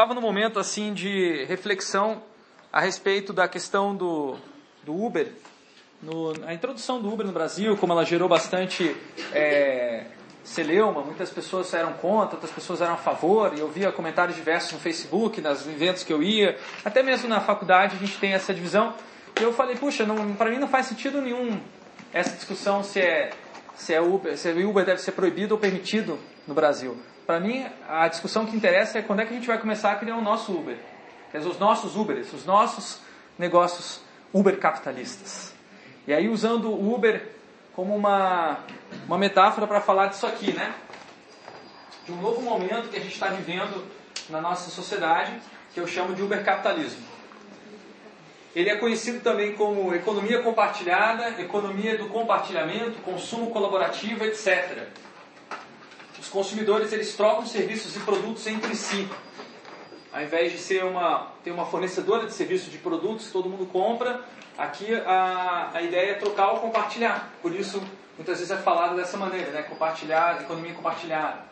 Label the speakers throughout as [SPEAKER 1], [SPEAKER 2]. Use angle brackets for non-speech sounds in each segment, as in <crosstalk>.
[SPEAKER 1] Estava no momento assim de reflexão a respeito da questão do, do Uber, no, a introdução do Uber no Brasil, como ela gerou bastante é, celeuma, muitas pessoas eram contra, outras pessoas eram a favor, e eu via comentários diversos no Facebook, nos eventos que eu ia, até mesmo na faculdade a gente tem essa divisão. E eu falei, puxa, para mim não faz sentido nenhum essa discussão se é, se é Uber, se o Uber deve ser proibido ou permitido no Brasil. Para mim, a discussão que interessa é quando é que a gente vai começar a criar o nosso Uber. Quer dizer, os nossos Ubers, os nossos negócios Uber capitalistas. E aí, usando o Uber como uma, uma metáfora para falar disso aqui, né? De um novo momento que a gente está vivendo na nossa sociedade, que eu chamo de Uber capitalismo. Ele é conhecido também como economia compartilhada, economia do compartilhamento, consumo colaborativo, etc consumidores eles trocam serviços e produtos entre si. Ao invés de ser uma, ter uma fornecedora de serviços de produtos que todo mundo compra, aqui a, a ideia é trocar ou compartilhar. Por isso, muitas vezes é falado dessa maneira, né? compartilhar, economia compartilhada.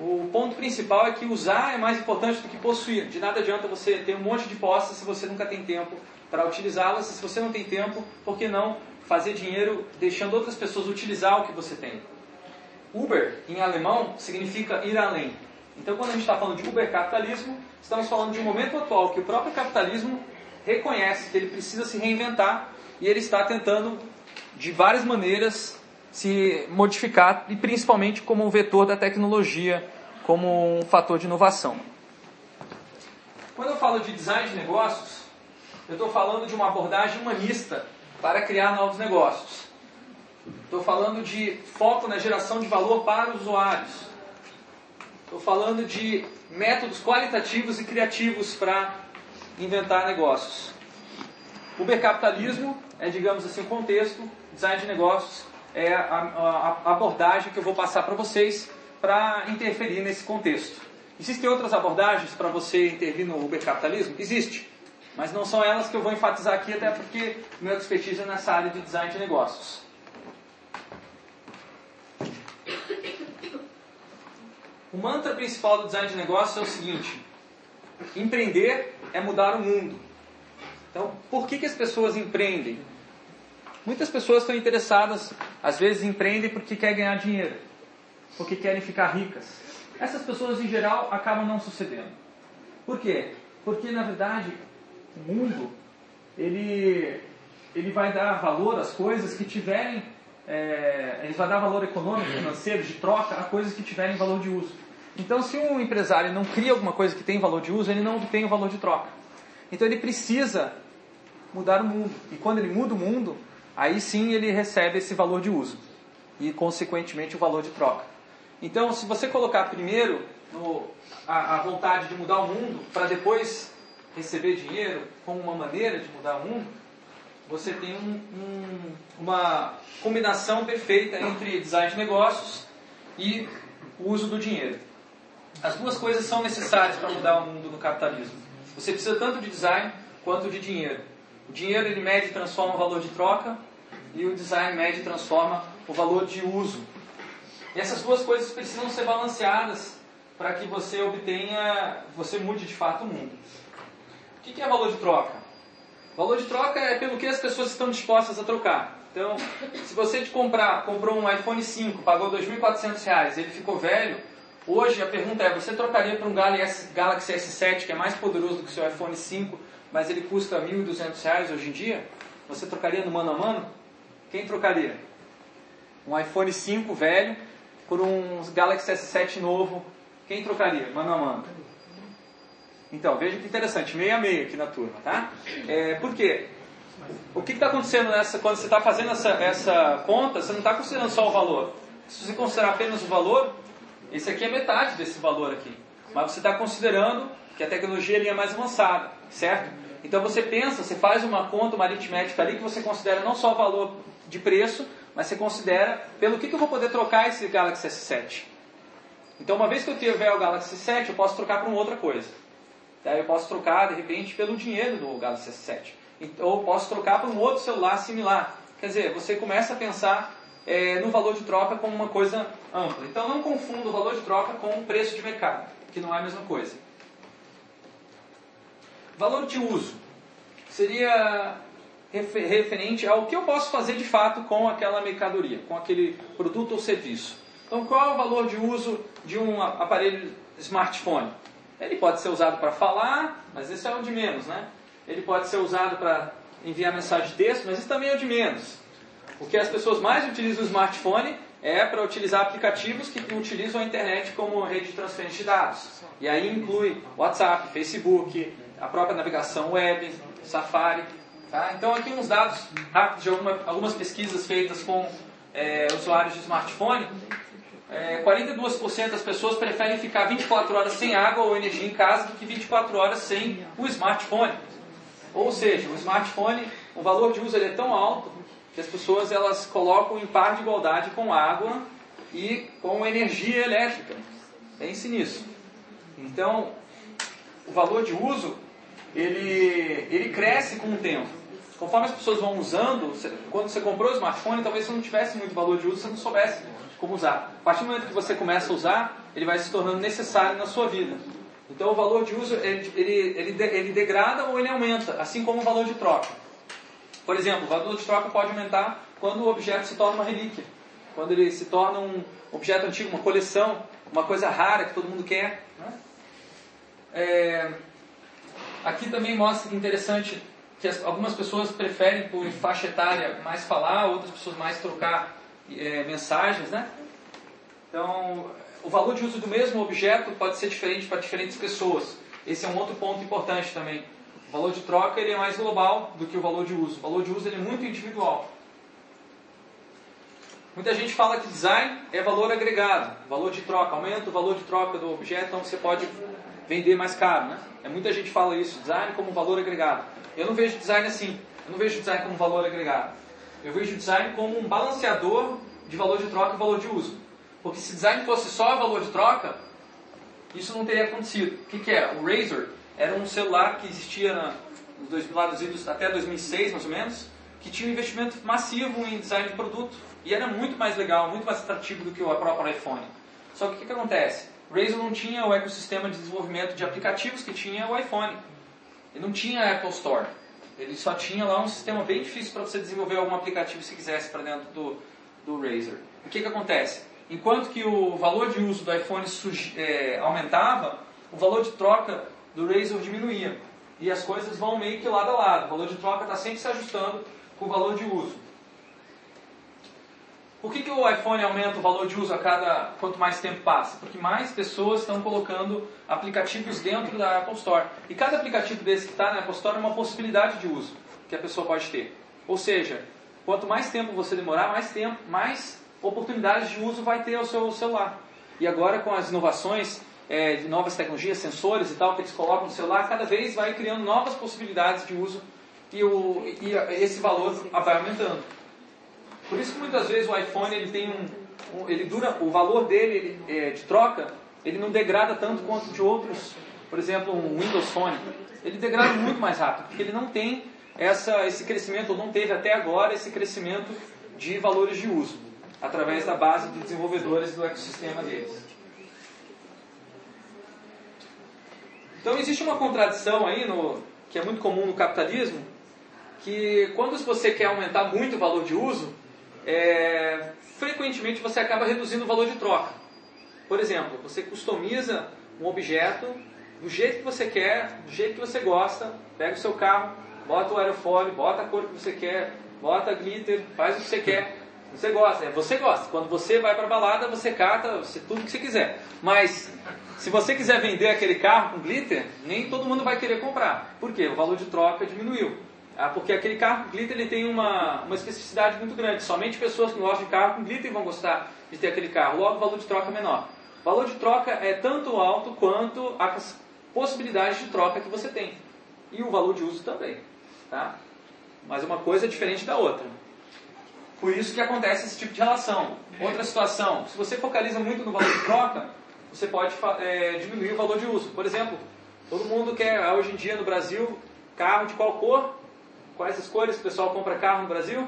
[SPEAKER 1] O ponto principal é que usar é mais importante do que possuir. De nada adianta você ter um monte de posses se você nunca tem tempo para utilizá-las. Se você não tem tempo, por que não fazer dinheiro deixando outras pessoas utilizar o que você tem? Uber, em alemão, significa ir além. Então, quando a gente está falando de Uber capitalismo, estamos falando de um momento atual que o próprio capitalismo reconhece que ele precisa se reinventar e ele está tentando, de várias maneiras, se modificar e principalmente como um vetor da tecnologia, como um fator de inovação. Quando eu falo de design de negócios, eu estou falando de uma abordagem humanista para criar novos negócios. Estou falando de foco na geração de valor para os usuários. Estou falando de métodos qualitativos e criativos para inventar negócios. Ubercapitalismo é, digamos assim, o contexto, design de negócios é a, a abordagem que eu vou passar para vocês para interferir nesse contexto. Existem outras abordagens para você intervir no ubercapitalismo? Existe, mas não são elas que eu vou enfatizar aqui, até porque meu expertise é nessa área de design de negócios. O mantra principal do design de negócios é o seguinte: empreender é mudar o mundo. Então, por que, que as pessoas empreendem? Muitas pessoas estão interessadas, às vezes empreendem porque querem ganhar dinheiro, porque querem ficar ricas. Essas pessoas, em geral, acabam não sucedendo. Por quê? Porque, na verdade, o mundo, ele, ele vai dar valor às coisas que tiverem é, eles vão dar valor econômico, financeiro, de troca a coisas que tiverem valor de uso. Então, se um empresário não cria alguma coisa que tem valor de uso, ele não tem o valor de troca. Então, ele precisa mudar o mundo. E quando ele muda o mundo, aí sim ele recebe esse valor de uso e, consequentemente, o valor de troca. Então, se você colocar primeiro no, a, a vontade de mudar o mundo para depois receber dinheiro como uma maneira de mudar o mundo, você tem um, um, uma combinação perfeita entre design de negócios e o uso do dinheiro. As duas coisas são necessárias para mudar o mundo do capitalismo. Você precisa tanto de design quanto de dinheiro. O dinheiro ele mede e transforma o valor de troca e o design mede e transforma o valor de uso. E essas duas coisas precisam ser balanceadas para que você obtenha, você mude de fato o mundo. O que é valor de troca? Valor de troca é pelo que as pessoas estão dispostas a trocar. Então, se você de comprar, comprou um iPhone 5, pagou R$ 2.400, ele ficou velho, hoje a pergunta é, você trocaria para um Galaxy S7, que é mais poderoso do que o seu iPhone 5, mas ele custa R$ 1.200 hoje em dia? Você trocaria no mano a mano? Quem trocaria? Um iPhone 5 velho por um Galaxy S7 novo, quem trocaria? Mano a mano. Então, veja que interessante, meio a meio aqui na turma, tá? É, por quê? O que está acontecendo nessa, quando você está fazendo essa, essa conta, você não está considerando só o valor. Se você considerar apenas o valor, esse aqui é metade desse valor aqui. Mas você está considerando que a tecnologia é mais avançada, certo? Então você pensa, você faz uma conta, uma aritmética ali que você considera não só o valor de preço, mas você considera pelo que, que eu vou poder trocar esse Galaxy S7. Então uma vez que eu tiver o Galaxy S7, eu posso trocar para uma outra coisa. Eu posso trocar, de repente, pelo dinheiro do Galaxy S7. Ou posso trocar por um outro celular similar. Quer dizer, você começa a pensar é, no valor de troca como uma coisa ampla. Então não confunda o valor de troca com o preço de mercado, que não é a mesma coisa. valor de uso seria referente ao que eu posso fazer de fato com aquela mercadoria, com aquele produto ou serviço. Então, qual é o valor de uso de um aparelho smartphone? Ele pode ser usado para falar, mas esse é o de menos, né? Ele pode ser usado para enviar mensagem de texto, mas isso também é o de menos. O que as pessoas mais utilizam o smartphone é para utilizar aplicativos que utilizam a internet como rede de transferência de dados. E aí inclui WhatsApp, Facebook, a própria navegação web, Safari. Tá? Então aqui uns dados rápidos de alguma, algumas pesquisas feitas com é, usuários de smartphone. É, 42% das pessoas preferem ficar 24 horas sem água ou energia em casa do que 24 horas sem o smartphone. Ou seja, o smartphone, o valor de uso é tão alto que as pessoas elas colocam em par de igualdade com água e com energia elétrica. Pense nisso. Então, o valor de uso ele, ele cresce com o tempo. Conforme as pessoas vão usando, quando você comprou o smartphone, talvez você não tivesse muito valor de uso, você não soubesse como usar. A partir do momento que você começa a usar, ele vai se tornando necessário na sua vida. Então o valor de uso ele, ele, ele, degrada ou ele aumenta, assim como o valor de troca. Por exemplo, o valor de troca pode aumentar quando o objeto se torna uma relíquia, quando ele se torna um objeto antigo, uma coleção, uma coisa rara que todo mundo quer. Né? É, aqui também mostra que interessante que as, algumas pessoas preferem por faixa etária mais falar, outras pessoas mais trocar é, mensagens, né? Então, o valor de uso do mesmo objeto pode ser diferente para diferentes pessoas. Esse é um outro ponto importante também. O valor de troca ele é mais global do que o valor de uso. O valor de uso ele é muito individual. Muita gente fala que design é valor agregado, valor de troca, aumenta o valor de troca do objeto, então você pode vender mais caro. Né? É, muita gente fala isso, design como valor agregado. Eu não vejo design assim, eu não vejo design como valor agregado. Eu vejo design como um balanceador de valor de troca e valor de uso. Porque se design fosse só valor de troca, isso não teria acontecido. O que, que é? O Razer era um celular que existia na, nos Estados Unidos até 2006, mais ou menos, que tinha um investimento massivo em design de produto. E era muito mais legal, muito mais atrativo do que o próprio iPhone. Só que o que, que acontece? O Razer não tinha o ecossistema de desenvolvimento de aplicativos que tinha o iPhone. Ele não tinha a Apple Store. Ele só tinha lá um sistema bem difícil para você desenvolver algum aplicativo se quisesse para dentro do, do Razer. O que, que acontece? Enquanto que o valor de uso do iPhone é, aumentava, o valor de troca do Razer diminuía. E as coisas vão meio que lado a lado. O valor de troca está sempre se ajustando com o valor de uso. Por que, que o iPhone aumenta o valor de uso a cada quanto mais tempo passa? Porque mais pessoas estão colocando aplicativos dentro da Apple Store. E cada aplicativo desse que está na Apple Store é uma possibilidade de uso que a pessoa pode ter. Ou seja, quanto mais tempo você demorar, mais tempo, mais oportunidades de uso vai ter o seu celular. E agora com as inovações é, de novas tecnologias, sensores e tal, que eles colocam no celular, cada vez vai criando novas possibilidades de uso e, o, e esse valor vai aumentando. Por isso que muitas vezes o iPhone ele tem um, ele dura, o valor dele ele, é, de troca, ele não degrada tanto quanto de outros, por exemplo, um Windows Phone. Ele degrada muito mais rápido, porque ele não tem essa, esse crescimento, ou não teve até agora esse crescimento de valores de uso, através da base de desenvolvedores do ecossistema deles. Então existe uma contradição aí, no, que é muito comum no capitalismo, que quando você quer aumentar muito o valor de uso, é, frequentemente você acaba reduzindo o valor de troca. Por exemplo, você customiza um objeto do jeito que você quer, do jeito que você gosta, pega o seu carro, bota o aerofólio, bota a cor que você quer, bota glitter, faz o que você quer. Você gosta, é, você gosta. Quando você vai para balada, você cata você, tudo que você quiser. Mas se você quiser vender aquele carro com glitter, nem todo mundo vai querer comprar. Por quê? O valor de troca diminuiu. Ah, porque aquele carro com glitter ele tem uma, uma especificidade muito grande. Somente pessoas que gostam de carro com glitter vão gostar de ter aquele carro. Logo, o valor de troca é menor. O valor de troca é tanto alto quanto as possibilidades de troca que você tem. E o valor de uso também. Tá? Mas uma coisa é diferente da outra. Por isso que acontece esse tipo de relação. Outra situação, se você focaliza muito no valor de troca, você pode é, diminuir o valor de uso. Por exemplo, todo mundo quer, hoje em dia no Brasil, carro de qual cor? Quais as cores que o pessoal compra carro no Brasil?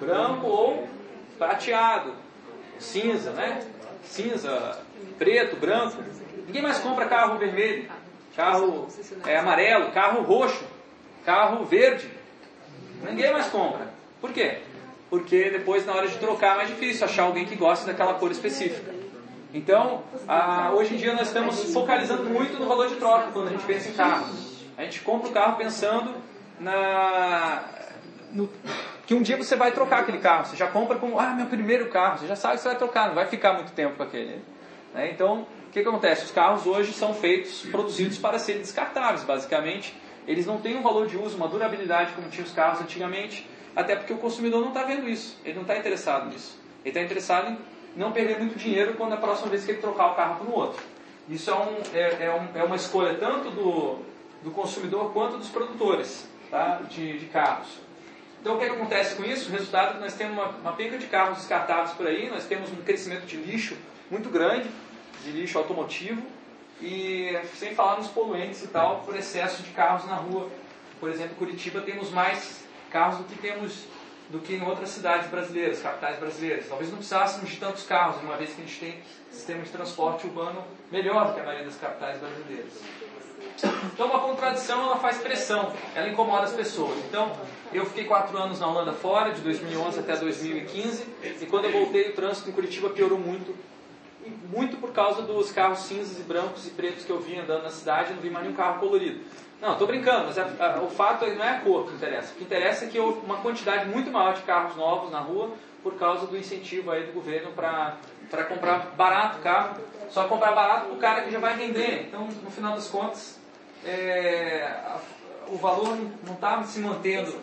[SPEAKER 1] Branco ou prateado, cinza, né? Cinza, preto, branco. Ninguém mais compra carro vermelho. carro é, amarelo, carro roxo, carro verde. Ninguém mais compra. Por quê? Porque depois, na hora de trocar, é mais difícil achar alguém que goste daquela cor específica. Então, a, hoje em dia nós estamos focalizando muito no valor de troca quando a gente pensa em carro. A gente compra o carro pensando na, no, que um dia você vai trocar aquele carro. Você já compra como, ah, meu primeiro carro. Você já sabe que você vai trocar, não vai ficar muito tempo com aquele. Né? Então, o que, que acontece? Os carros hoje são feitos, produzidos para serem descartáveis, basicamente. Eles não têm um valor de uso, uma durabilidade como tinham os carros antigamente, até porque o consumidor não está vendo isso. Ele não está interessado nisso. Ele está interessado em não perder muito dinheiro quando a próxima vez que ele trocar o carro para um outro. Isso é, um, é, é, um, é uma escolha tanto do, do consumidor quanto dos produtores tá? de, de carros. Então o que, é que, acontece com isso? O resultado é que nós temos uma, uma penca de carros descartáveis por aí, nós temos um crescimento de lixo muito grande, de lixo automotivo, e sem falar nos poluentes e tal, por excesso de carros na rua. Por exemplo, em Curitiba temos mais carros do que temos do que em outras cidades brasileiras, capitais brasileiras. Talvez não precisássemos de tantos carros, uma vez que a gente tem sistema de transporte urbano melhor do que a maioria das capitais brasileiras. Então, uma contradição ela faz pressão, ela incomoda as pessoas. Então, eu fiquei quatro anos na Holanda fora, de 2011 até 2015, e quando eu voltei, o trânsito em Curitiba piorou muito. Muito por causa dos carros cinzas e brancos e pretos que eu vi andando na cidade, não vi mais nenhum carro colorido. Não, estou brincando, mas a, a, o fato não é a cor que interessa. O que interessa é que houve uma quantidade muito maior de carros novos na rua por causa do incentivo aí do governo para comprar barato carro. Só comprar barato para o cara que já vai render. Então, no final das contas, é, a, o valor não está se mantendo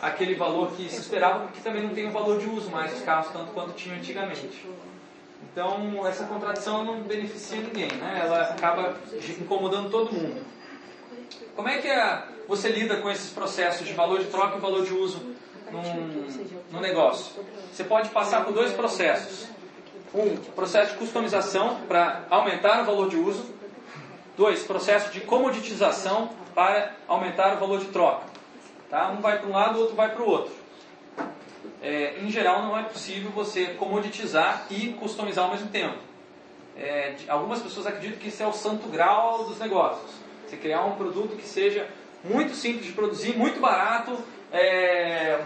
[SPEAKER 1] aquele valor que se esperava, porque também não tem o valor de uso mais os carros, tanto quanto tinham antigamente. Então, essa contradição não beneficia ninguém, né? ela acaba incomodando todo mundo. Como é que é, você lida com esses processos de valor de troca e valor de uso num, num negócio? Você pode passar por dois processos. Um, processo de customização para aumentar o valor de uso. Dois, processo de comoditização para aumentar o valor de troca. Tá? Um vai para um lado, o outro vai para o outro. É, em geral, não é possível você comoditizar e customizar ao mesmo tempo. É, algumas pessoas acreditam que isso é o santo grau dos negócios. Você criar um produto que seja muito simples de produzir, muito barato, é,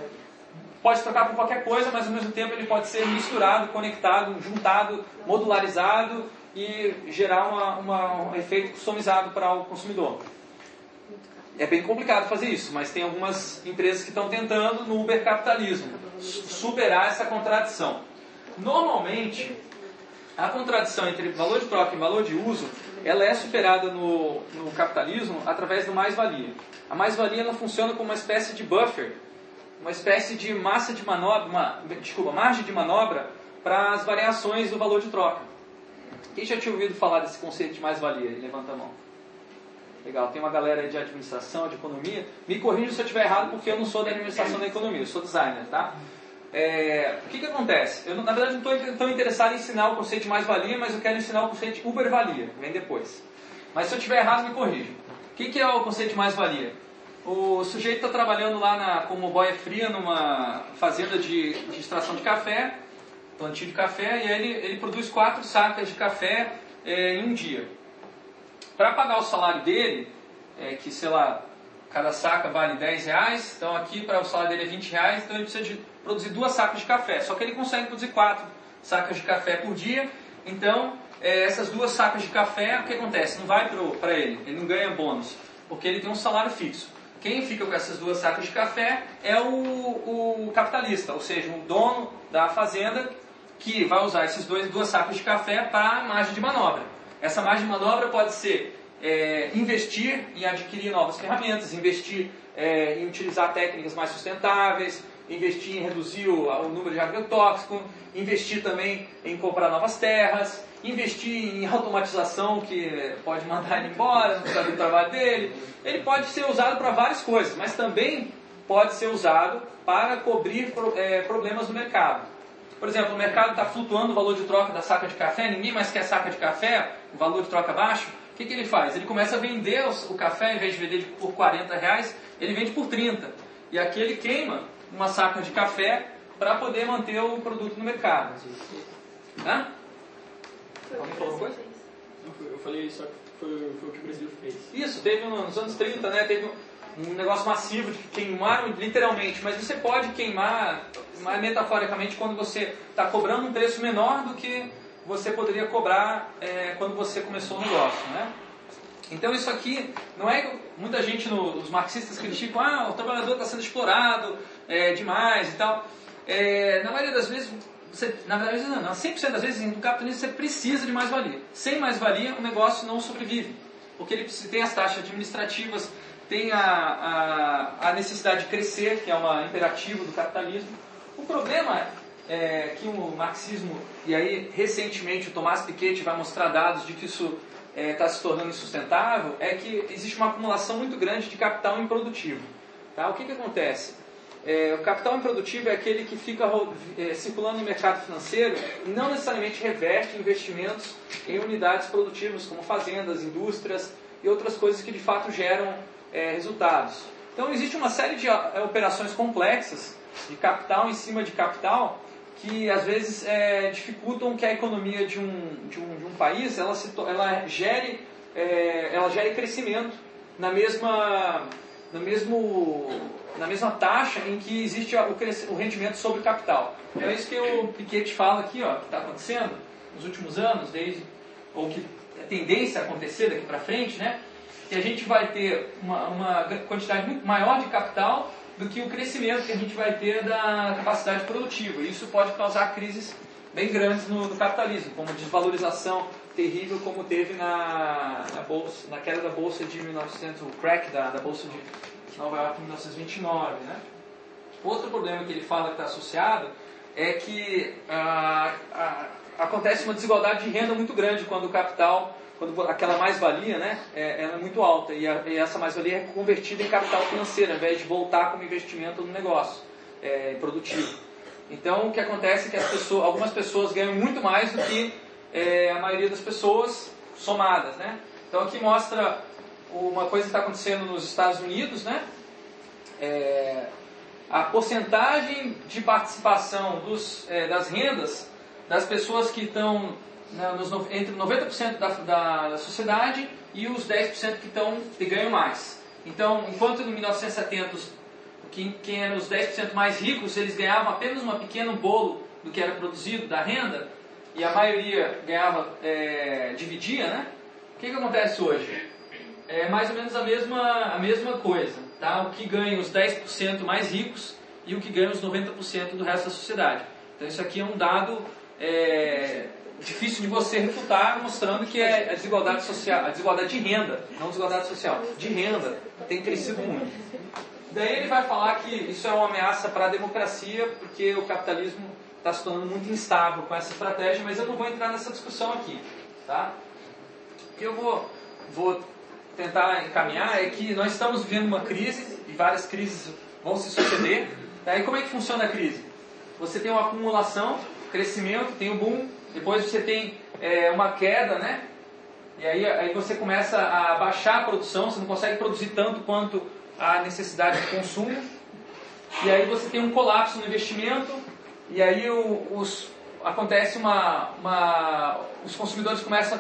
[SPEAKER 1] pode trocar por qualquer coisa, mas ao mesmo tempo ele pode ser misturado, conectado, juntado, modularizado e gerar uma, uma, um efeito customizado para o consumidor. É bem complicado fazer isso, mas tem algumas empresas que estão tentando no Uber capitalismo superar essa contradição. Normalmente, a contradição entre valor de troca e valor de uso ela é superada no, no capitalismo através do mais-valia. A mais-valia ela funciona como uma espécie de buffer, uma espécie de massa de manobra, uma, desculpa, margem de manobra para as variações do valor de troca. Quem já tinha ouvido falar desse conceito de mais-valia? Levanta a mão. Legal, tem uma galera de administração, de economia. Me corrija se eu estiver errado, porque eu não sou da administração da economia, eu sou designer, tá? É, o que, que acontece? Eu, na verdade, não estou tão interessado em ensinar o conceito de mais-valia, mas eu quero ensinar o conceito de Uber-valia, vem depois. Mas se eu estiver errado, me corrija. O que, que é o conceito de mais-valia? O sujeito está trabalhando lá na, como boia fria numa fazenda de, de, extração de café, plantio de café, e ele, ele produz quatro sacas de café é, em um dia. Para pagar o salário dele, é, que sei lá, cada saca vale 10 reais, então aqui para o salário dele é 20 reais, então ele precisa de produzir duas sacas de café. Só que ele consegue produzir quatro sacas de café por dia. Então, é, essas duas sacas de café, o que acontece? Não vai para ele, ele não ganha bônus, porque ele tem um salário fixo. Quem fica com essas duas sacas de café é o, o capitalista, ou seja, o dono da fazenda que vai usar esses dois, duas sacas de café para margem de manobra. Essa margem de manobra pode ser é, investir em adquirir novas ferramentas, investir é, em utilizar técnicas mais sustentáveis, investir em reduzir o, o número de agrotóxico, investir também em comprar novas terras, investir em automatização que pode mandar ele embora, não precisa do trabalho dele. Ele pode ser usado para várias coisas, mas também pode ser usado para cobrir é, problemas no mercado. Por exemplo, o mercado está flutuando o valor de troca da saca de café, ninguém mais quer saca de café, o valor de troca baixo. O que, que ele faz? Ele começa a vender o café, em vez de vender por 40 reais, ele vende por 30. E aqui ele queima uma saca de café para poder manter o produto no mercado. Hã?
[SPEAKER 2] Alguém falou uma coisa? Eu falei só que foi, foi, o que o Brasil fez.
[SPEAKER 1] isso. Teve nos anos 30, né? Teve um negócio massivo de queimar literalmente, mas você pode queimar metaforicamente quando você está cobrando um preço menor do que você poderia cobrar é, quando você começou o negócio, né? Então isso aqui não é muita gente, no, os marxistas criticam, ah, o trabalhador está sendo explorado é, demais e tal. É, na maioria das vezes, você, na verdade não, 100% das vezes no capitalismo você precisa de mais-valia. Sem mais-valia o negócio não sobrevive, porque ele tem as taxas administrativas, tem a, a, a necessidade de crescer, que é um imperativo do capitalismo. O problema é que o marxismo, e aí recentemente o Tomás Piketty vai mostrar dados de que isso está é, se tornando insustentável, é que existe uma acumulação muito grande de capital improdutivo. Tá? O que, que acontece? É, o capital improdutivo é aquele que fica é, circulando no mercado financeiro e não necessariamente reverte investimentos em unidades produtivas, como fazendas, indústrias e outras coisas que de fato geram é, resultados. Então existe uma série de é, operações complexas de capital em cima de capital que às vezes é, dificultam que a economia de um, de um, de um país ela, se, ela, gere, é, ela gere crescimento na mesma, na, mesmo, na mesma taxa em que existe o, o rendimento sobre o capital. É isso que o Piketty fala aqui, ó, que está acontecendo nos últimos anos, desde, ou que é tendência a acontecer daqui para frente, né? Que a gente vai ter uma, uma quantidade muito maior de capital do que o crescimento que a gente vai ter da capacidade produtiva. Isso pode causar crises bem grandes no, no capitalismo, como desvalorização terrível como teve na, na, bolsa, na queda da bolsa de 1900, o crack da, da bolsa de Nova York em 1929. Né? Outro problema que ele fala que está associado é que ah, ah, acontece uma desigualdade de renda muito grande quando o capital quando aquela mais-valia né, é, é muito alta e, a, e essa mais-valia é convertida em capital financeiro, ao invés de voltar como investimento no negócio é, produtivo. Então, o que acontece é que as pessoas, algumas pessoas ganham muito mais do que é, a maioria das pessoas somadas. Né? Então, aqui mostra uma coisa que está acontecendo nos Estados Unidos, né? É, a porcentagem de participação dos, é, das rendas das pessoas que estão né, nos, entre 90% da, da, da, sociedade e os 10% que, estão, que ganham mais. Então, enquanto no 1970 quem, quem eram os 10% mais ricos, eles ganhavam apenas um pequeno bolo do que era produzido da renda, e a maioria ganhava, é, dividia, né? O que, que acontece hoje? É mais ou menos a mesma, a mesma coisa. Tá? O que ganha os 10% mais ricos e o que ganha os 90% do resto da sociedade. Então isso aqui é um dado é, difícil de você refutar, mostrando que é a desigualdade social, a desigualdade de renda, não desigualdade social, de renda, tem crescido muito. Daí ele vai falar que isso é uma ameaça para a democracia, porque o capitalismo está se tornando muito instável com essa estratégia, mas eu não vou entrar nessa discussão aqui. Tá? O que eu vou, vou tentar encaminhar é que nós estamos vivendo uma crise, e várias crises vão se suceder. Tá? E como é que funciona a crise? Você tem uma acumulação, crescimento, tem o um boom, depois você tem é, uma queda, né? E aí, aí você começa a baixar a produção, você não consegue produzir tanto quanto a necessidade de consumo. E aí você tem um colapso no investimento, e aí os, acontece uma, uma. Os consumidores começam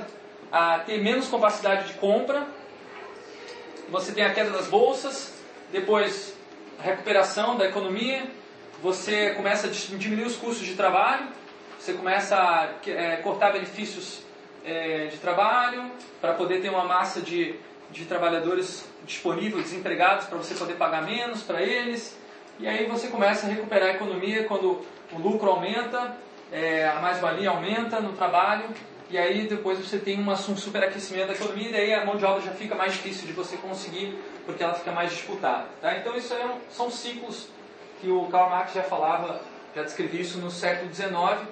[SPEAKER 1] a ter menos capacidade de compra, você tem a queda das bolsas, depois a recuperação da economia, você começa a diminuir os custos de trabalho, você começa a é, cortar benefícios é, de trabalho para poder ter uma massa de, de trabalhadores disponíveis, desempregados, para você poder pagar menos para eles. E aí você começa a recuperar a economia quando o lucro aumenta, é, a mais-valia aumenta no trabalho, e aí depois você tem um superaquecimento da economia, e daí a mão de obra já fica mais difícil de você conseguir, porque ela fica mais disputada. Tá? Então isso é um, são ciclos que o Karl Marx já falava, já descrevia isso no século XIX,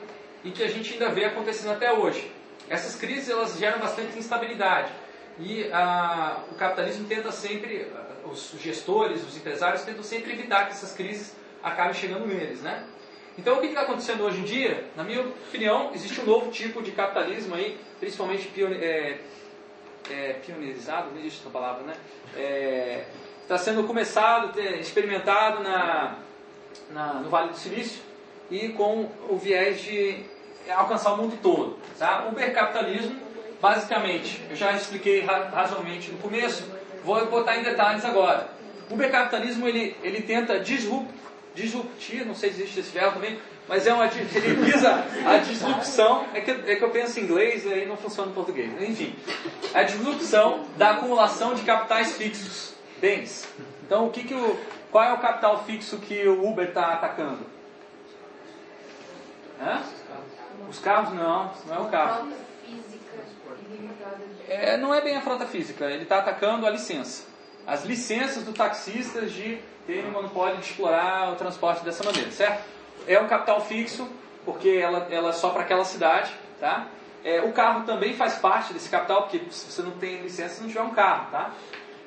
[SPEAKER 1] e que a gente ainda vê acontecendo até hoje. Essas crises elas geram bastante instabilidade e a, o capitalismo tenta sempre, os gestores, os empresários tentam sempre evitar que essas crises acabem chegando neles, né? Então o que está acontecendo hoje em dia? Na minha opinião, existe um novo tipo de capitalismo aí, principalmente pione, é, é, pioneirizado, não existe essa palavra, né? Está é, sendo começado, experimentado na, na, no Vale do Silício e com o viés de alcançar o mundo todo. Tá? O hipercapitalismo basicamente, eu já expliquei razoavelmente no começo, vou botar em detalhes agora. O ubercapitalismo ele, ele tenta disrupt, disruptir, não sei se existe esse verbo também, mas é uma, ele visa a disrupção, é que, é que eu penso em inglês e aí não funciona em português. Enfim, a disrupção da acumulação de capitais fixos, bens. Então, o que que o, qual é o capital fixo que o Uber está atacando? Hã? Os carros não, não é o carro. É, não é bem a frota física, ele está atacando a licença. As licenças do taxistas de terem o monopólio de explorar o transporte dessa maneira, certo? É um capital fixo, porque ela, ela é só para aquela cidade, tá? É, o carro também faz parte desse capital, porque se você não tem licença, você não tiver um carro, tá?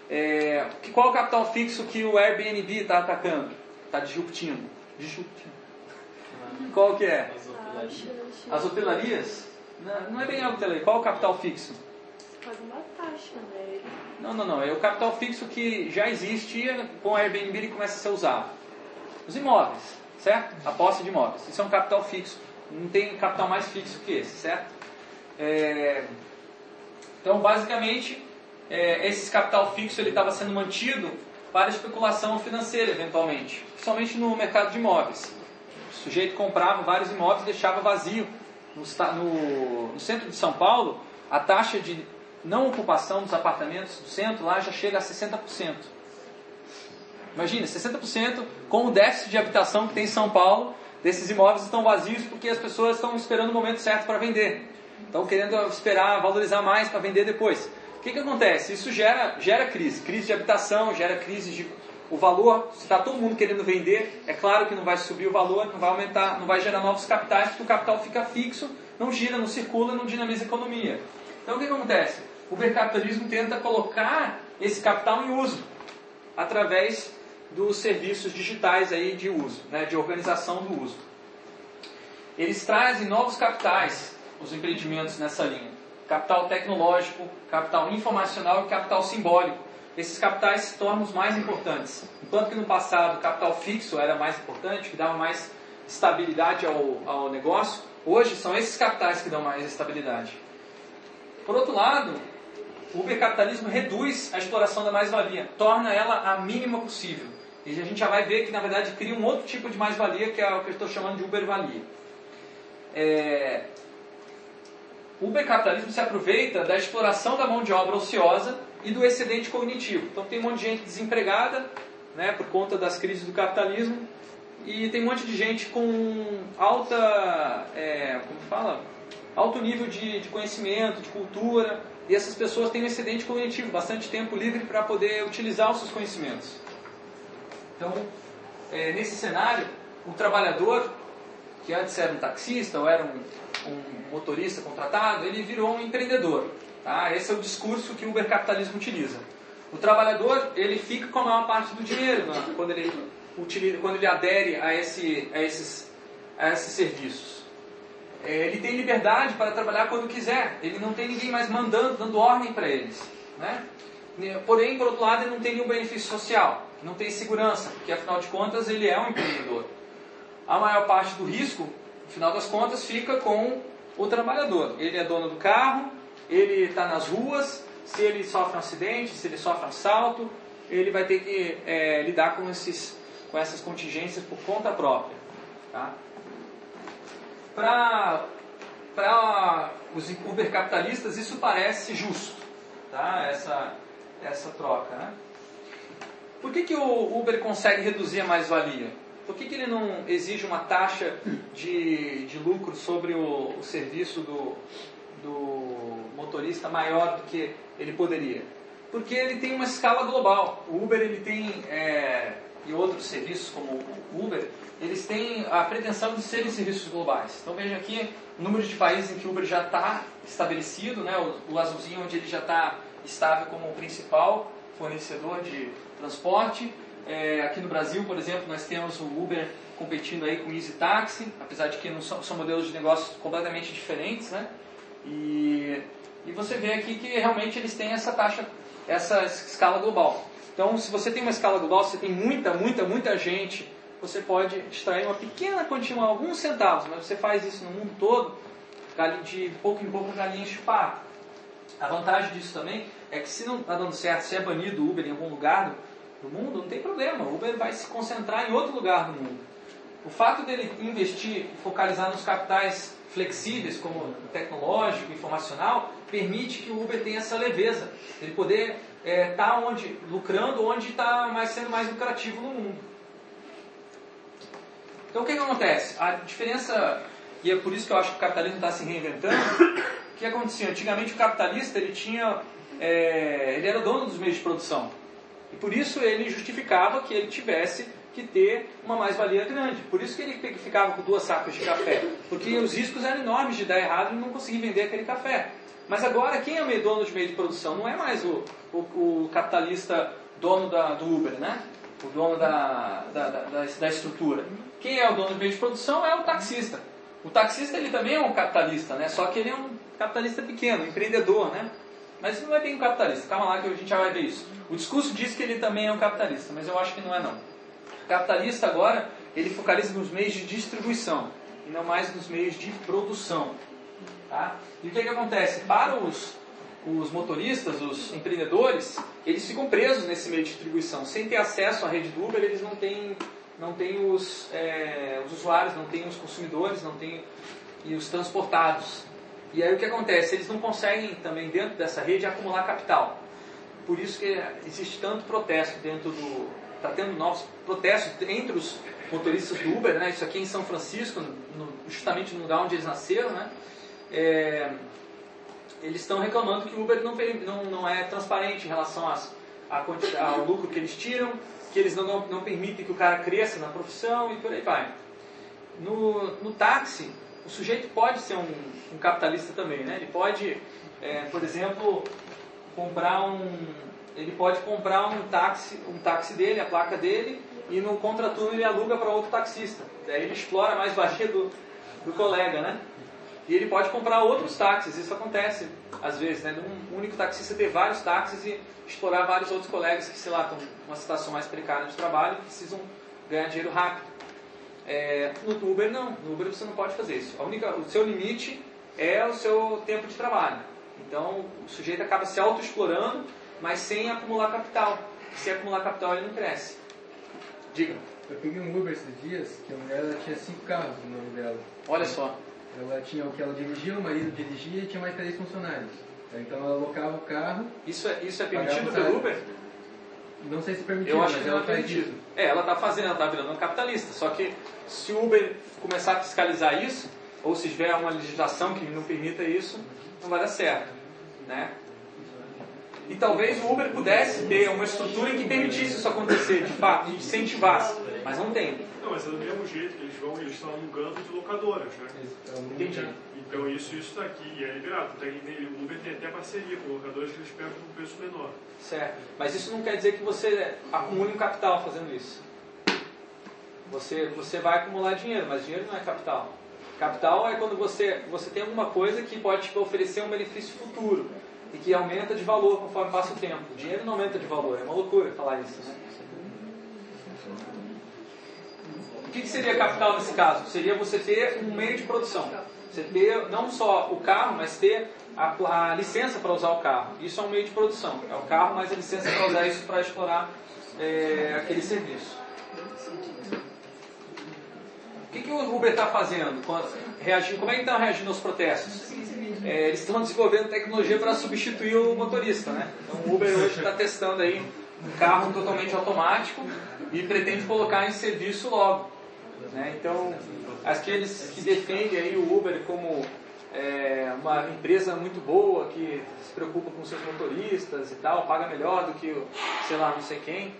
[SPEAKER 1] É, qual é o capital fixo que o Airbnb está atacando? Está disruptindo. Disruptindo. Qual que é? As hotelarias? Não, é bem a hotelaria. Qual é o capital fixo?
[SPEAKER 2] Faz uma taxa, né?
[SPEAKER 1] Não, não, não. É o capital fixo que já existia com o Airbnb e começa a ser usado. Os imóveis, certo? A posse de imóveis. Isso é um capital fixo. Não tem capital mais fixo que esse, certo? É... Então, basicamente, é, esse capital fixo ele estava sendo mantido para especulação financeira, eventualmente, principalmente no mercado de imóveis. O sujeito comprava vários imóveis e deixava vazio. No, no, no centro de São Paulo, a taxa de não ocupação dos apartamentos do centro lá já chega a 60%. Imagina, 60% com o déficit de habitação que tem em São Paulo, desses imóveis estão vazios porque as pessoas estão esperando o momento certo para vender. Estão querendo esperar, valorizar mais para vender depois. O que, que acontece? Isso gera, gera crise. Crise de habitação, gera crise de o valor, se está todo mundo querendo vender, é claro que não vai subir o valor, não vai aumentar, não vai gerar novos capitais, porque o capital fica fixo, não gira, não circula, não dinamiza a economia. Então o que, acontece? O mercapitalismo tenta colocar esse capital em uso através dos serviços digitais aí de uso, né, de organização do uso. Eles trazem novos capitais, os empreendimentos nessa linha. Capital tecnológico, capital informacional e capital simbólico esses capitais se tornam os mais importantes. Enquanto que no passado o capital fixo era mais importante, que dava mais estabilidade ao, ao negócio, hoje são esses capitais que dão mais estabilidade. Por outro lado, o ubercapitalismo reduz a exploração da mais-valia, torna ela a mínima possível. E a gente já vai ver que, na verdade, cria um outro tipo de mais-valia, que é o que eu estou chamando de ubervalia. É... O ubercapitalismo se aproveita da exploração da mão de obra ociosa e do excedente cognitivo. Então tem um monte de gente desempregada, né, por conta das crises do capitalismo, e tem um monte de gente com alta, é, como fala, alto nível de, de conhecimento, de cultura, e essas pessoas têm um excedente cognitivo, bastante tempo livre para poder utilizar os seus conhecimentos. Então, é, nesse cenário, o trabalhador, que antes era um taxista ou era um, um motorista contratado, ele virou um empreendedor. Tá? Esse é o discurso que o ubercapitalismo utiliza. O trabalhador ele fica com a maior parte do dinheiro né? quando, ele utiliza, quando ele adere a, esse, a, esses, a esses serviços. É, ele tem liberdade para trabalhar quando quiser. Ele não tem ninguém mais mandando, dando ordem para eles. Né? Porém, por outro lado, ele não tem nenhum benefício social. Não tem segurança, porque afinal de contas ele é um empreendedor. A maior parte do risco, no final das contas, fica com o trabalhador. Ele é dono do carro, ele está nas ruas, se ele sofre um acidente, se ele sofre um assalto, ele vai ter que é, lidar com, esses, com essas contingências por conta própria. Tá? Para os ubercapitalistas, isso parece justo, tá? essa, essa troca. Né? Por que, que o Uber consegue reduzir a mais-valia? Por que, que ele não exige uma taxa de, de lucro sobre o, o serviço do, do motorista maior do que ele poderia. Porque ele tem uma escala global. O Uber ele tem, é, e outros serviços como o Uber, eles têm a pretensão de serem serviços globais. Então veja aqui o número de países em que o Uber já está estabelecido, né, o, o azulzinho onde ele já está estável como o principal fornecedor de transporte. É, aqui no Brasil, por exemplo, nós temos o Uber competindo aí com o Easy Taxi, apesar de que não são, são modelos de negócios completamente diferentes, né? E, e você vê aqui que realmente eles têm essa taxa, essa escala global. Então, se você tem uma escala global, você tem muita, muita, muita gente, você pode extrair uma pequena quantia, alguns centavos, mas você faz isso no mundo todo, de pouco em pouco galinha enche. A vantagem disso também é que se não está dando certo, se é banido o Uber em algum lugar do, do mundo, não tem problema. O Uber vai se concentrar em outro lugar do mundo. O fato dele investir, focalizar nos capitais flexíveis, como tecnológico, informacional, permite que o Uber tenha essa leveza, ele poder estar é, tá onde lucrando, onde está mais sendo mais lucrativo no mundo. Então o que, que acontece? A diferença, e é por isso que eu acho que o capitalismo está se reinventando, <coughs> o que acontecia? Antigamente o capitalista ele tinha, é, ele era dono dos meios de produção. E por isso ele justificava que ele tivesse que ter uma mais-valia grande. Por isso que ele ficava com duas sacas de café. Porque os riscos eram enormes de dar errado e não conseguir vender aquele café. Mas agora, quem é o dono de meio de produção? Não é mais o, o, o capitalista dono da, do Uber, né? O dono da, da, da, da, estrutura. Quem é o dono do meio de produção é o taxista. O taxista ele também é um capitalista, né? Só que ele é um capitalista pequeno, empreendedor, né? Mas não é bem um capitalista. Calma lá que a gente já vai ver isso. O discurso diz que ele também é um capitalista, mas eu acho que não é não. O capitalista agora, ele focaliza nos meios de distribuição e não mais nos meios de produção. Tá? E o que, que acontece? Para os, os motoristas, os empreendedores, eles ficam presos nesse meio de distribuição. Sem ter acesso à rede do Uber, eles não têm, não têm os, é, os usuários, não têm os consumidores, não têm e os transportados. E aí o que acontece? Eles não conseguem também dentro dessa rede acumular capital. Por isso que existe tanto protesto dentro do. Está tendo novos protestos entre os motoristas do Uber, né? Isso aqui em São Francisco, no, justamente no lugar onde eles nasceram, né? é, eles estão reclamando que o Uber não, não, não é transparente em relação às, ao lucro que eles tiram, que eles não, não, não, permitem que o cara cresça na profissão e por aí vai. No, no táxi, o sujeito pode ser um, um capitalista também, né? Ele pode, é, por exemplo, comprar um ele pode comprar um táxi, um táxi dele, a placa dele, e no contraturno ele aluga para outro taxista. Daí ele explora mais valia do, do colega, né? E ele pode comprar outros táxis, isso acontece às vezes, né? Um único taxista ter vários táxis e explorar vários outros colegas que, sei lá, estão numa situação mais precária de trabalho e precisam ganhar dinheiro rápido. É, no Uber não, no Uber você não pode fazer isso. A única, o seu limite é o seu tempo de trabalho. Então o sujeito acaba se auto-explorando, mas sem acumular capital. Se acumular capital ele não cresce. Diga.
[SPEAKER 3] Eu peguei um Uber esses dias, que a mulher tinha cinco carros no nome dela.
[SPEAKER 1] Olha só.
[SPEAKER 3] Ela tinha o que ela dirigia, o marido dirigia e tinha mais três funcionários. Então ela alocava o carro.
[SPEAKER 1] Isso é, isso é permitido pelo Uber?
[SPEAKER 3] Não sei se permitido,
[SPEAKER 1] Eu acho que não é permitido. É, ela está fazendo, ela está virando um capitalista. Só que se o Uber começar a fiscalizar isso, ou se tiver uma legislação que não permita isso, não vai dar certo. Né? E talvez o Uber pudesse ter uma estrutura que permitisse isso acontecer, de fato, incentivasse, mas não tem.
[SPEAKER 4] Não, mas é do mesmo jeito que eles vão, eles estão alugando de locadoras, né?
[SPEAKER 1] Entendi.
[SPEAKER 4] Então isso está aqui e é liberado. Tem, o Uber tem até parceria com locadores que eles pegam com um preço menor.
[SPEAKER 1] Certo. Mas isso não quer dizer que você acumule um capital fazendo isso. Você, você vai acumular dinheiro, mas dinheiro não é capital. Capital é quando você, você tem alguma coisa que pode te oferecer um benefício futuro e que aumenta de valor conforme passa o tempo. O dinheiro não aumenta de valor, é uma loucura falar isso. Né? O que, que seria capital nesse caso? Seria você ter um meio de produção. Você ter não só o carro, mas ter a, a licença para usar o carro. Isso é um meio de produção. É o carro mais a licença para usar isso para explorar é, aquele serviço. O que, que o Uber está fazendo? Reagindo, como é que estão reagindo aos protestos? É, eles estão desenvolvendo tecnologia para substituir o motorista. Né? Então o Uber hoje está testando aí um carro totalmente automático e pretende colocar em serviço logo. Né? Então, aqueles que defendem aí o Uber como é, uma empresa muito boa, que se preocupa com seus motoristas e tal, paga melhor do que, sei lá, não sei quem.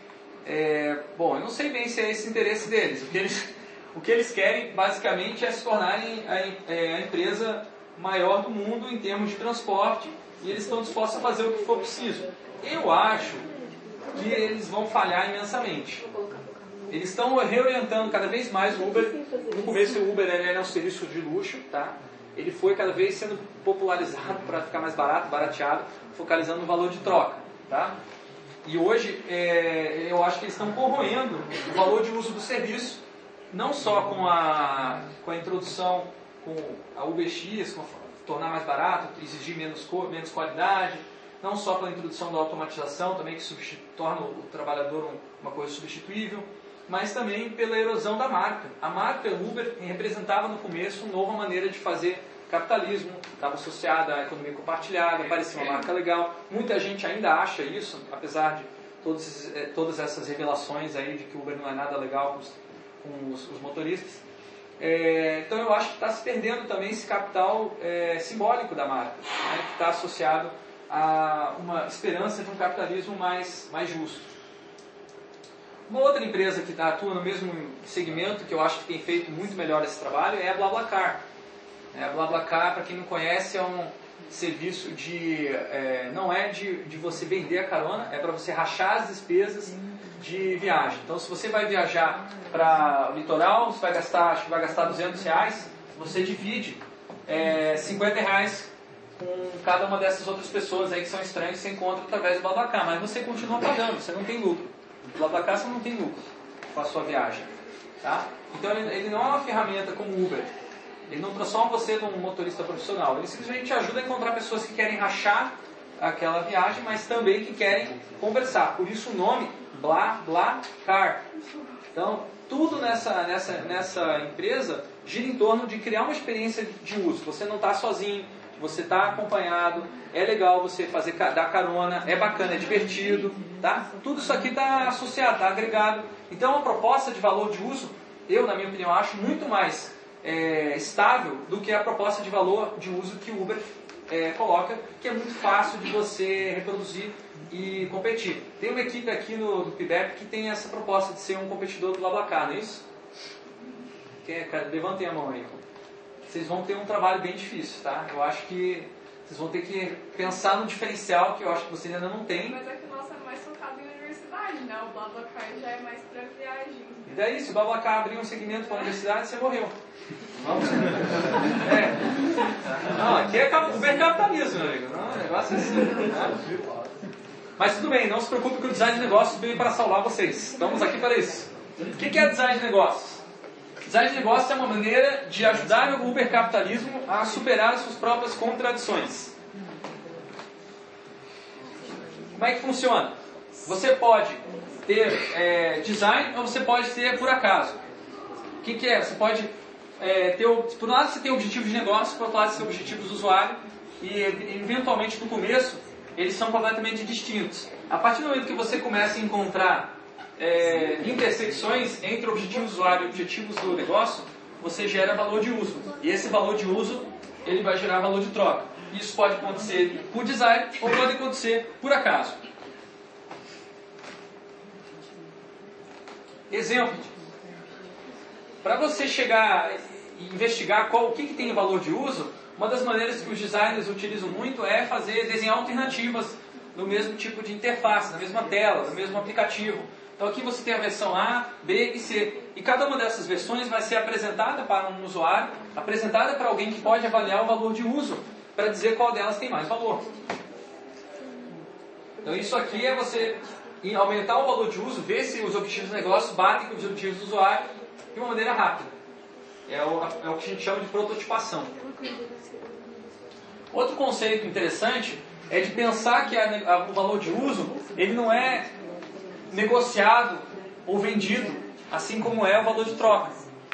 [SPEAKER 1] É, bom, eu não sei bem se é esse interesse deles. O que eles, <laughs> o que eles querem, basicamente, é se tornarem a, é, a empresa maior do mundo em termos de transporte e eles estão dispostos a fazer o que for preciso. Eu acho que eles vão falhar imensamente. Eles estão reorientando cada vez mais o Uber. No começo o Uber era um serviço de luxo, tá? Ele foi cada vez sendo popularizado para ficar mais barato, barateado, focalizando no valor de troca, tá? E hoje é, eu acho que eles estão corroendo o valor de uso do serviço, não só com a, com a introdução, com a UBX, com a, tornar mais barato, exigir menos, menos qualidade, não só pela introdução da automatização, também que torna o trabalhador um- uma coisa substituível, mas também pela erosão da marca. A marca Uber representava no começo uma nova maneira de fazer capitalismo, estava associada à economia compartilhada, parecia uma marca legal. Muita gente ainda acha isso, apesar de todos eh, todas essas revelações aí de que o Uber não é nada legal com os, com os- os motoristas. É, então eu acho que está se perdendo também esse capital é, simbólico da marca, né, que está associado a uma esperança de um capitalismo mais, mais justo. Uma outra empresa que atua no mesmo segmento, que eu acho que tem feito muito melhor esse trabalho, é a BlaBlaCar. É, a BlaBlaCar, para quem não conhece, é um serviço de... é, não é de, de você vender a carona, é para você rachar as despesas de viagem. Então, se você vai viajar para o litoral, você vai gastar, acho que vai gastar 200 reais, você divide é, 50 reais com cada uma dessas outras pessoas aí que são estranhas que você encontra através do BlaBlaCar, mas você continua pagando, você não tem lucro. No BlaBlaCar você não tem lucro com a sua viagem. Tá? Então ele, ele não é uma ferramenta como o Uber. Ele não transforma você num motorista profissional. Ele simplesmente te ajuda a encontrar pessoas que querem rachar aquela viagem, mas também que querem conversar. Por isso o nome BlaBlaCar. Então, tudo nessa, nessa, nessa empresa gira em torno de criar uma experiência de uso. Você não está sozinho, você está acompanhado, é legal você fazer dar carona, é bacana, é divertido, tá? Tudo isso aqui está associado, está agregado. Então, a proposta de valor de uso, eu, na minha opinião, acho muito mais é, estável do que a proposta de valor de uso que o Uber é, coloca, que é muito fácil de você reproduzir e competir. Tem uma equipe aqui no, no PIBEP que tem essa proposta de ser um competidor do BlaBlaCar, não é isso? Quem é? Levantem a mão aí. Vocês vão ter um trabalho bem difícil, tá? Eu acho que vocês vão ter que pensar no diferencial que eu acho que vocês ainda não têm.
[SPEAKER 2] Mas é que o nosso é mais focado em universidade, né? O BlaBlaCar já é mais pra viagem.
[SPEAKER 1] E daí, se o BlaBlaCar abrir um segmento para a universidade, você morreu. Vamos. <laughs> É. Não, aqui é cap- Uber capitalismo, meu amigo. Não, o negócio é assim. né? Mas tudo bem, não se preocupe que o design de negócios veio para salvar vocês. Estamos aqui para isso. O que é design de negócios? Design de negócios é uma maneira de ajudar o Uber capitalismo a superar as suas próprias contradições. Como é que funciona? Você pode ter é, design ou você pode ter por acaso. O que, que é? Você pode é, ter, por um lado você tem objetivos de negócio, por outro lado você tem objetivos do usuário e eventualmente no começo eles são completamente distintos. A partir do momento que você começa a encontrar é, intersecções entre objetivos do usuário e objetivos do negócio, você gera valor de uso. E esse valor de uso ele vai gerar valor de troca. Isso pode acontecer por design ou pode acontecer por acaso. Exemplo. Para você chegar e investigar qual, o que, que tem valor de uso, uma das maneiras que os designers utilizam muito é fazer desenhar alternativas no mesmo tipo de interface, na mesma tela, no mesmo aplicativo. Então aqui você tem a versão A, B e C. E cada uma dessas versões vai ser apresentada para um usuário, apresentada para alguém que pode avaliar o valor de uso, para dizer qual delas tem mais valor. Então isso aqui é você aumentar o valor de uso, ver se os objetivos do negócio batem com os objetivos do usuário de uma maneira rápida. É o, é o que a gente chama de prototipação. Outro conceito interessante é de pensar que a- a- o valor de uso ele não é negociado ou vendido, assim como é o valor de troca.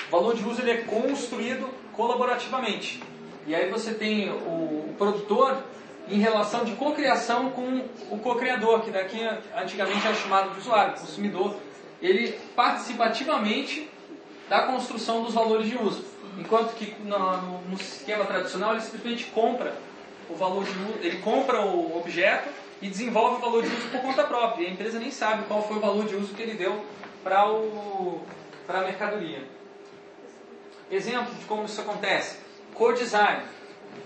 [SPEAKER 1] O valor de uso ele é construído colaborativamente. E aí você tem o, produtor em relação de cocriação com o co-criador, que daqui antigamente era chamado de usuário, consumidor. Ele participativamente da construção dos valores de uso. Enquanto que no, no- no esquema tradicional ele simplesmente compra o valor de uso, ele compra o objeto e desenvolve o valor de uso por conta própria. A empresa nem sabe qual foi o valor de uso que ele deu para a mercadoria. Exemplo de como isso acontece: co-design,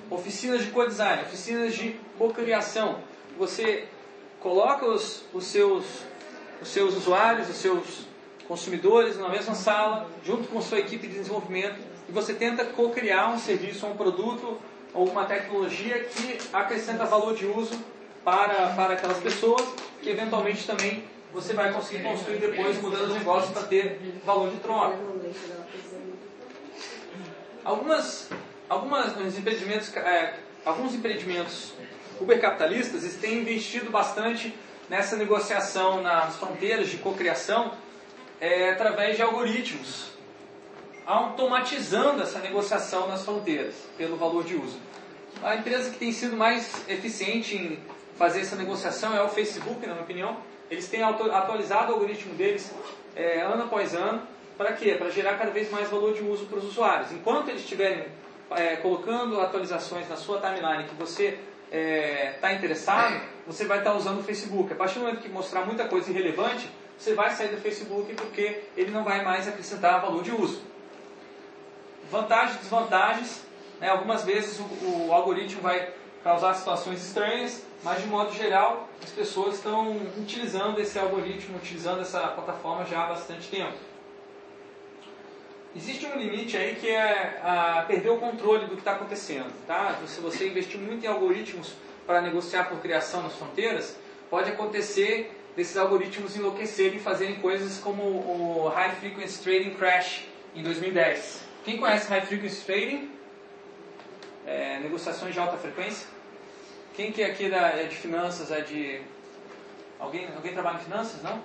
[SPEAKER 1] oficinas de co-design, oficinas de co-criação. Você coloca os, os, seus, os seus usuários, os seus consumidores na mesma sala, junto com sua equipe de desenvolvimento, e você tenta co-criar um serviço, um produto ou uma tecnologia que acrescenta valor de uso para, para aquelas pessoas, que eventualmente também você vai conseguir construir depois mudando o negócio para ter valor de troca. Algumas algumas, empreendimentos, é, alguns empreendimentos ubercapitalistas têm investido bastante nessa negociação nas fronteiras de cocriação é, através de algoritmos, automatizando essa negociação nas fronteiras pelo valor de uso. A empresa que tem sido mais eficiente em fazer essa negociação é o Facebook, na minha opinião. Eles têm atualizado o algoritmo deles é, ano após ano. Para quê? Para gerar cada vez mais valor de uso para os usuários. Enquanto eles estiverem é, colocando atualizações na sua timeline que você está é, tá interessado, você vai estar tá usando o Facebook. A partir do momento que mostrar muita coisa irrelevante, você vai sair do Facebook porque ele não vai mais acrescentar valor de uso. Vantagens e desvantagens. Né? Algumas vezes o, o algoritmo vai causar situações estranhas, mas de modo geral as pessoas estão utilizando esse algoritmo, utilizando essa plataforma já há bastante tempo. Existe um limite aí que é a perder o controle do que está acontecendo. Tá? Se você investir muito em algoritmos para negociar por criação nas fronteiras, pode acontecer desses algoritmos enlouquecerem e fazerem coisas como o High Frequency Trading Crash em 2010. Quem conhece High Frequency Trading? É, negociações de alta frequência? Quem que é aqui da, é de finanças é de... Alguém, alguém trabalha em finanças, não?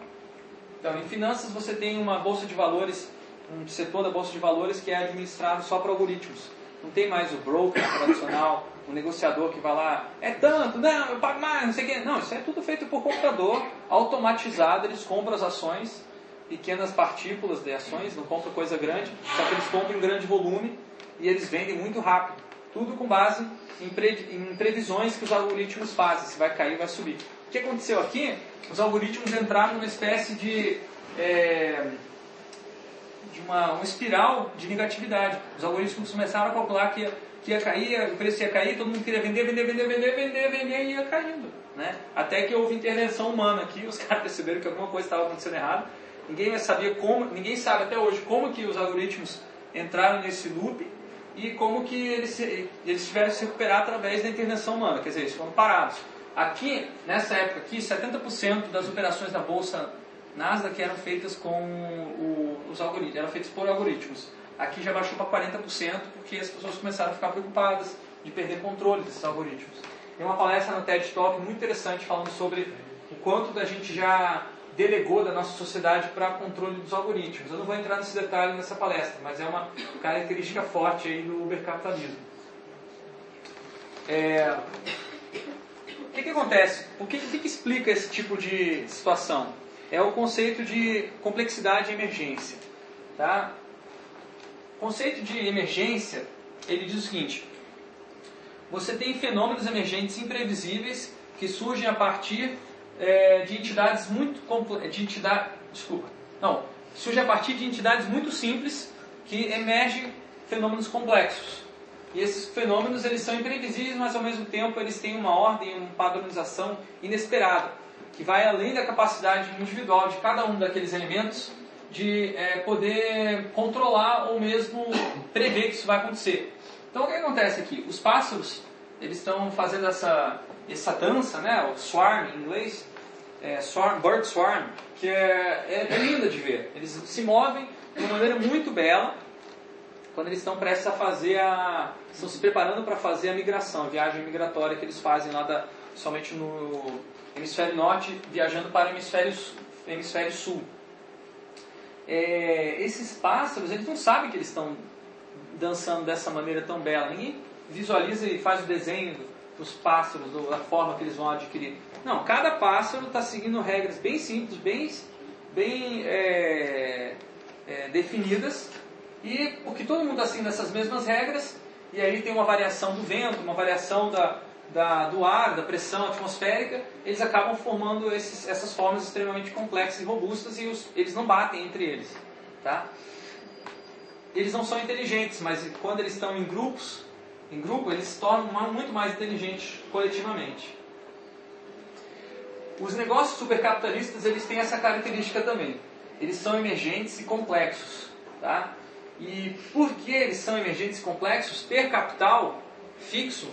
[SPEAKER 1] Então, em finanças você tem uma bolsa de valores um setor da bolsa de valores que é administrado só por algoritmos. Não tem mais o broker tradicional, o negociador que vai lá, é tanto, não, eu pago mais, não sei o quê. Não, isso é tudo feito por computador, automatizado, eles compram as ações, pequenas partículas de ações, não compram coisa grande, só que eles compram em grande volume e eles vendem muito rápido. Tudo com base em, pre, em previsões que os algoritmos fazem, se vai cair, vai subir. O que aconteceu aqui? Os algoritmos entraram numa espécie de é, de uma, uma espiral de negatividade. Os algoritmos começaram a calcular que ia, que ia cair, o preço ia cair, todo mundo queria vender, vender, vender, vender, vender, vender e ia caindo. Né? Até que houve intervenção humana aqui, <laughs> os caras perceberam que alguma coisa estava acontecendo errado. Ninguém sabia como, ninguém sabe até hoje como que os algoritmos entraram nesse loop e como que eles, eles tiveram que se recuperar através da intervenção humana, quer dizer, eles foram parados. Aqui, nessa época aqui, 70% das operações da Bolsa Nasdaq eram feitas com o, os algoritmos, eram feitas por algoritmos. Aqui já baixou para 40% porque as pessoas começaram a ficar preocupadas de perder controle desses algoritmos. Tem uma palestra no TED Talk muito interessante falando sobre o quanto da gente já delegou da nossa sociedade para controle dos algoritmos. Eu não vou entrar nesse detalhe nessa palestra, mas é uma característica forte aí do ubercapitalismo. É... O que, que acontece? O que, que, que explica esse tipo de situação? é o conceito de complexidade e emergência. Tá? O conceito de emergência, ele diz o seguinte, você tem fenômenos emergentes imprevisíveis que surgem a partir é, de entidades muito de entidade, desculpa, não, surge a partir de entidades muito simples que emergem fenômenos complexos. E esses fenômenos eles são imprevisíveis, mas ao mesmo tempo eles têm uma ordem, uma padronização inesperada que vai além da capacidade individual de cada um daqueles elementos de é, poder controlar ou mesmo prever que isso vai acontecer. Então o que acontece aqui? Os pássaros eles estão fazendo essa, essa dança, né? o swarm em inglês, é, swarm, bird swarm, que é, é, é linda de ver. Eles se movem de uma maneira muito bela quando eles estão prestes a fazer a. estão se preparando para fazer a migração, a viagem migratória que eles fazem lá da, somente no hemisfério norte viajando para o hemisfério, hemisfério sul. É, esses pássaros, eles não sabem que eles estão dançando dessa maneira tão bela. Ninguém visualiza e faz o desenho dos pássaros, da forma que eles vão adquirir. Não, cada pássaro está seguindo regras bem simples, bem, bem é, é, definidas, e porque todo mundo está seguindo essas mesmas regras, e aí tem uma variação do vento, uma variação da, da, do ar, da pressão atmosférica, eles acabam formando esses, essas formas extremamente complexas e robustas e os, eles não batem entre eles. Tá? Eles não são inteligentes, mas quando eles estão em grupos, em grupo, eles se tornam muito mais inteligentes coletivamente. Os negócios supercapitalistas eles têm essa característica também. Eles são emergentes e complexos. Tá? E por que eles são emergentes e complexos? Ter capital fixo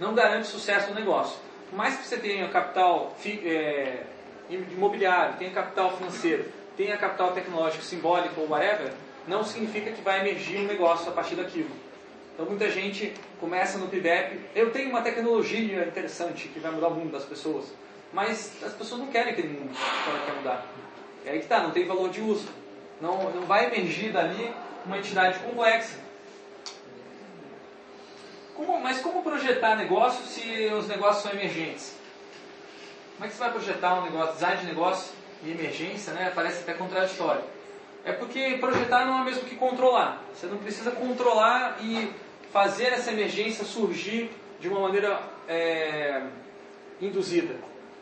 [SPEAKER 1] não garante sucesso no negócio. Por mais que você tenha capital é, imobiliário, tenha capital financeiro, tenha capital tecnológico, simbólico ou whatever, não significa que vai emergir um negócio a partir daquilo. Então muita gente começa no PIDEP, eu tenho uma tecnologia interessante que vai mudar o mundo das pessoas, mas as pessoas não querem aquele mundo que ela quer mudar. É aí que tá, não tem valor de uso. Não, não vai emergir dali uma entidade complexa. Como- mas como projetar negócios se os negócios são emergentes? Como é que você vai projetar um negócio, design de negócio e emergência, né? Parece até contraditório. É porque projetar não é o mesmo que controlar. Você não precisa controlar e fazer essa emergência surgir de uma maneira é, induzida.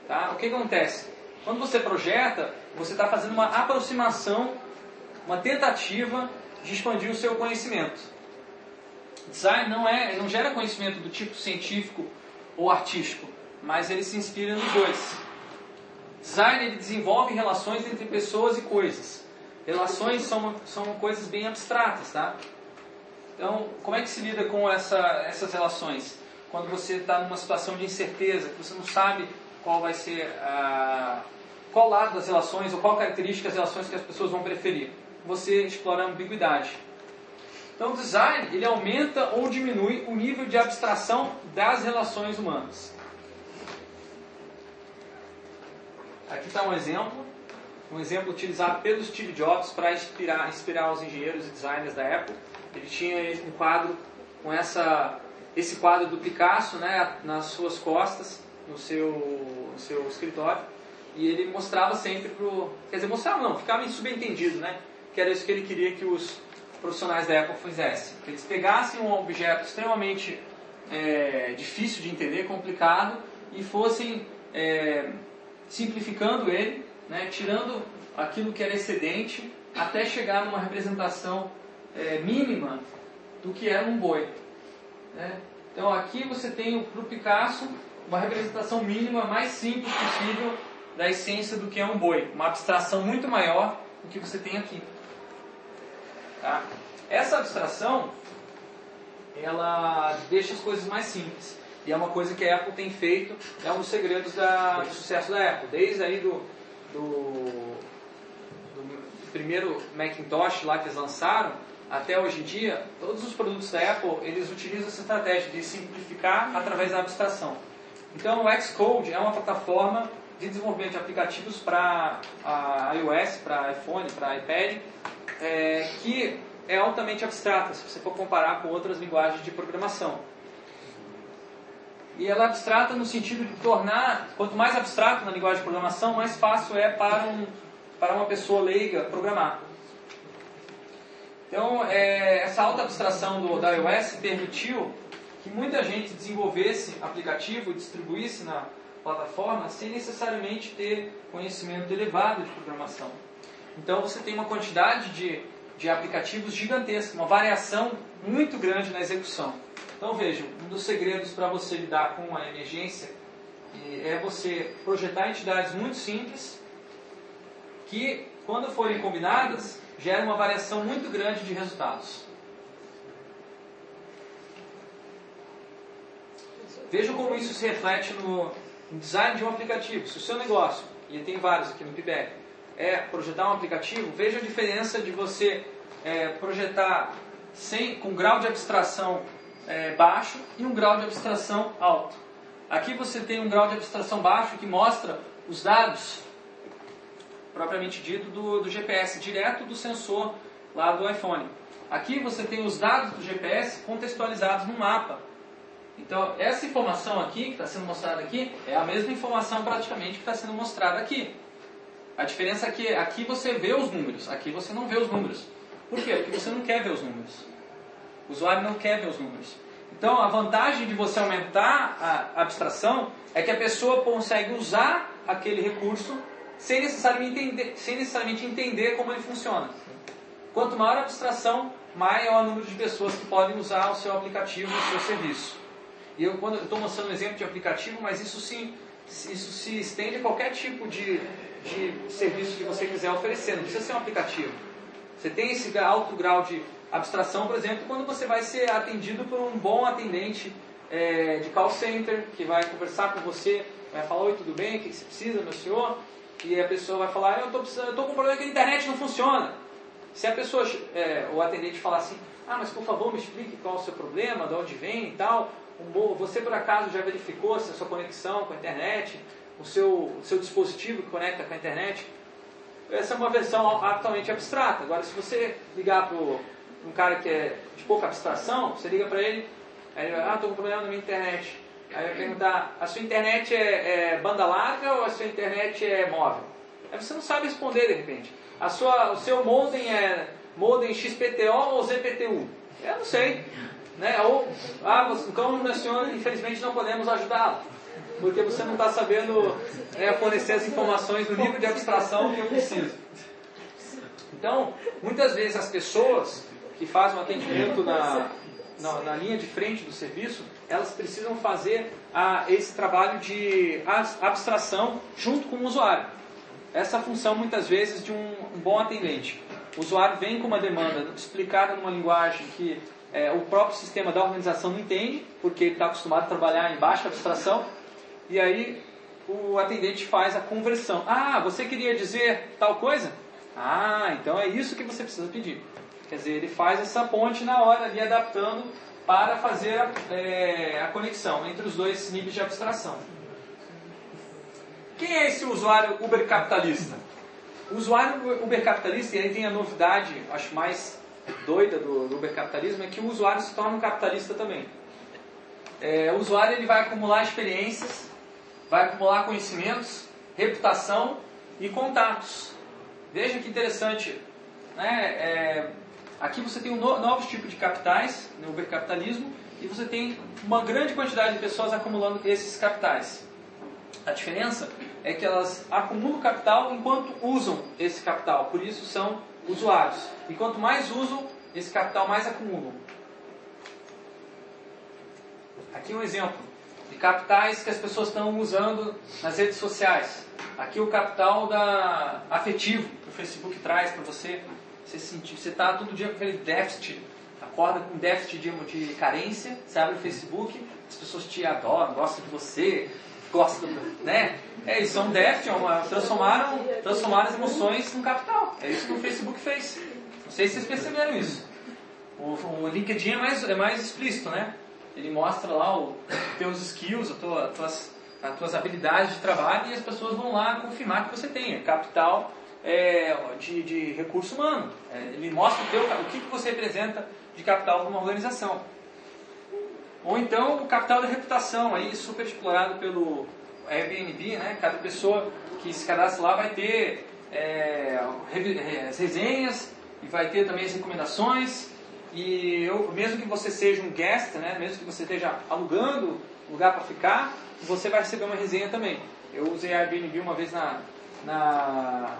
[SPEAKER 1] Tá? O que acontece? Quando você projeta, você está fazendo uma aproximação, uma tentativa de expandir o seu conhecimento. Design não, é, não gera conhecimento do tipo científico ou artístico, mas ele se inspira nos dois. Design ele desenvolve relações entre pessoas e coisas. Relações são, são coisas bem abstratas, tá? Então, como é que se lida com essa, essas relações? Quando você está numa situação de incerteza, que você não sabe qual vai ser a, qual lado das relações ou qual característica das relações que as pessoas vão preferir. Você explora a ambiguidade. Então, o design ele aumenta ou diminui o nível de abstração das relações humanas. Aqui está um exemplo, um exemplo utilizado pelo Steve Jobs para inspirar, inspirar os engenheiros e designers da Apple. Ele tinha um quadro com essa, esse quadro do Picasso né, nas suas costas, no seu, no seu escritório, e ele mostrava sempre para Quer dizer, mostrava não, ficava subentendido, né? Que era isso que ele queria que os profissionais da Apple fizessem. Que eles pegassem um objeto extremamente é, difícil de entender, complicado, e fossem é, simplificando ele, né, tirando aquilo que era excedente, até chegar numa representação é, mínima do que era um boi. né? Então aqui você tem para o Picasso uma representação mínima mais simples possível da essência do que é um boi, uma abstração muito maior do que você tem aqui. Tá? Essa abstração ela deixa as coisas mais simples. E é uma coisa que a Apple tem feito, é um dos segredos da, do sucesso da Apple. Desde aí do, do, do primeiro Macintosh lá que eles lançaram, até hoje em dia, todos os produtos da Apple, eles utilizam essa estratégia de simplificar através da abstração. Então o Xcode é uma plataforma de desenvolvimento de aplicativos para iOS, para iPhone, para iPad, é, que é altamente abstrata, se você for comparar com outras linguagens de programação. E ela é abstrata no sentido de tornar, quanto mais abstrato na linguagem de programação, mais fácil é para, um, para uma pessoa leiga programar. Então, é, essa alta abstração do, da iOS permitiu que muita gente desenvolvesse aplicativo distribuísse na plataforma sem necessariamente ter conhecimento elevado de programação. Então, você tem uma quantidade de, de aplicativos gigantesca, uma variação muito grande na execução. Então vejam, um dos segredos para você lidar com a emergência é você projetar entidades muito simples que, quando forem combinadas, geram uma variação muito grande de resultados. Vejam como isso se reflete no design de um aplicativo. Se o seu negócio, e tem vários aqui no PIBEC, é projetar um aplicativo, veja a diferença de você é, projetar sem, com grau de abstração é, baixo e um grau de abstração alto. Aqui você tem um grau de abstração baixo que mostra os dados, propriamente dito, do, do GPS, direto do sensor lá do iPhone. Aqui você tem os dados do GPS contextualizados no mapa. Então, essa informação aqui, que está sendo mostrada aqui, é a mesma informação praticamente que está sendo mostrada aqui. A diferença é que aqui você vê os números, aqui você não vê os números. Por quê? Porque você não quer ver os números. O usuário não quer ver os números. Então, a vantagem de você aumentar a abstração é que a pessoa consegue usar aquele recurso sem necessariamente entender, sem necessariamente entender como ele funciona. Quanto maior a abstração, maior o número de pessoas que podem usar o seu aplicativo, o seu serviço. E eu estou mostrando um exemplo de aplicativo, mas isso se, isso se estende a qualquer tipo de, de serviço que você quiser oferecer. Não precisa ser um aplicativo. Você tem esse alto grau de abstração, por exemplo, quando você vai ser atendido por um bom atendente é, de call center, que vai conversar com você, vai falar, oi, tudo bem, o que você precisa, meu senhor? E a pessoa vai falar, eu estou com um problema que a internet não funciona. Se a pessoa, é, o atendente falar assim, ah, mas por favor me explique qual é o seu problema, de onde vem e tal, você por acaso já verificou se a sua conexão com a internet, o seu, o seu dispositivo que conecta com a internet? Essa é uma versão altamente abstrata. Agora, se você ligar para um cara que é de pouca abstração, você liga para ele, aí ele vai, ah, estou com problema na minha internet. Aí vai perguntar, a sua internet é, é, banda larga ou a sua internet é móvel? Aí você não sabe responder de repente. A sua, o seu modem é modem XPTO ou ZPTU? Eu não sei. Né? Ou, ah, então, senhor, infelizmente não podemos ajudá-lo. Porque você não está sabendo né, fornecer as informações no nível de abstração que eu preciso. Então, muitas vezes as pessoas que fazem um atendimento na, na, na linha de frente do serviço, elas precisam fazer a, esse trabalho de abstração junto com o usuário. Essa função, muitas vezes, de um, um bom atendente. O usuário vem com uma demanda explicada numa linguagem que é, o próprio sistema da organização não entende, porque ele está acostumado a trabalhar em baixa abstração, e aí o atendente faz a conversão. Ah, você queria dizer tal coisa? Ah, então é isso que você precisa pedir. Quer dizer, ele faz essa ponte na hora ali, adaptando para fazer a, é, a conexão entre os dois níveis de abstração. Quem é esse usuário Uber capitalista? O usuário Uber capitalista, e aí tem a novidade, acho mais doida do, do Uber capitalismo, é que o usuário se torna um capitalista também. É, o usuário ele vai acumular experiências, vai acumular conhecimentos, reputação e contatos. Veja que interessante. Né? É, aqui você tem um no, novos tipos de capitais no Uber capitalismo e você tem uma grande quantidade de pessoas acumulando esses capitais. A diferença é que elas acumulam capital enquanto usam esse capital, por isso são usuários. E quanto mais usam, esse capital mais acumulam. Aqui um exemplo de capitais que as pessoas estão usando nas redes sociais. Aqui o capital da afetivo que o Facebook traz para você. Você sentir, você está todo dia com aquele déficit, acorda com déficit de, de carência, você abre o Facebook, as pessoas te adoram, gostam de você, gostam, né? É isso, é um déficit, é uma, transformaram, transformaram as emoções num capital. É isso que o Facebook fez. Não sei se vocês perceberam isso. O, o LinkedIn é mais, é mais explícito, né? Ele mostra lá os teus skills, as tuas, as tuas habilidades de trabalho e as pessoas vão lá confirmar que você tem. É capital é, de, de recurso humano. É, ele mostra o, teu, o que, que você representa de capital para uma organização. Ou então o capital da reputação, aí super explorado pelo Airbnb, né? Cada pessoa que se cadastra lá vai ter é, as resenhas e vai ter também as recomendações. E eu, mesmo que você seja um guest, né? Mesmo que você esteja alugando lugar para ficar, você vai receber uma resenha também. Eu usei Airbnb uma vez na, na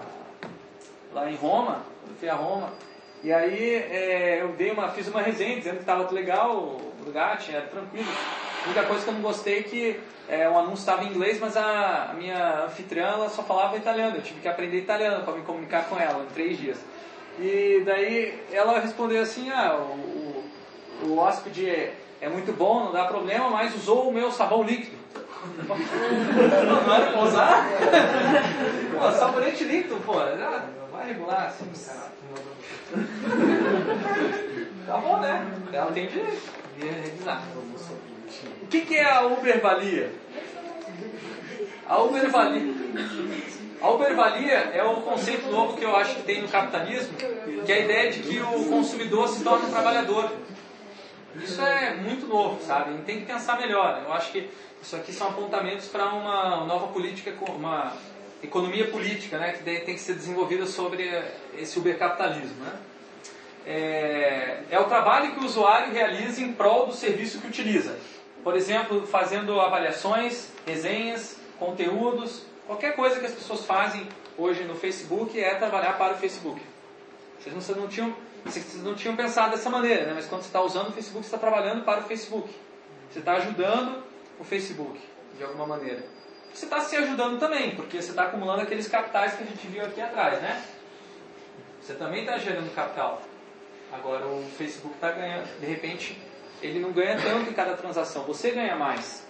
[SPEAKER 1] lá em Roma, eu fui a Roma, e aí é, eu dei uma, fiz uma resenha dizendo que estava legal o lugar, tinha, tranquilo. A única coisa que eu não gostei é que é, o anúncio estava em inglês, mas a, a, minha anfitriã ela só falava italiano. Eu tive que aprender italiano para me comunicar com ela em três dias. E daí ela respondeu assim: ah, o, o, o hóspede é, é muito bom, não dá problema, mas usou o meu sabão líquido. <laughs> não era pra usar? <laughs> pô, sabonete líquido, pô, vai regular assim, tá bom, né? Ela tem direito revisar. O que, que é a Ubervalia? A Ubervalia. A Ubervalia é o conceito novo que eu acho que tem no capitalismo, que é a ideia de que o consumidor se torna um trabalhador. Isso é muito novo, sabe? tem que pensar melhor. Eu acho que isso aqui são apontamentos para uma nova política, uma economia política, né, que tem que ser desenvolvida sobre esse ubercapitalismo. Né? É, é o trabalho que o usuário realiza em prol do serviço que utiliza. Por exemplo, fazendo avaliações, resenhas, conteúdos, qualquer coisa que as pessoas fazem hoje no Facebook é trabalhar para o Facebook. Vocês não, não tinham, vocês não tinham pensado dessa maneira, né? mas quando você está usando o Facebook, você está trabalhando para o Facebook. Você está ajudando o Facebook, de alguma maneira. Você está se ajudando também, porque você está acumulando aqueles capitais que a gente viu aqui atrás, né? Você também está gerando capital. Agora o Facebook está ganhando, de repente, ele não ganha tanto em cada transação, você ganha mais.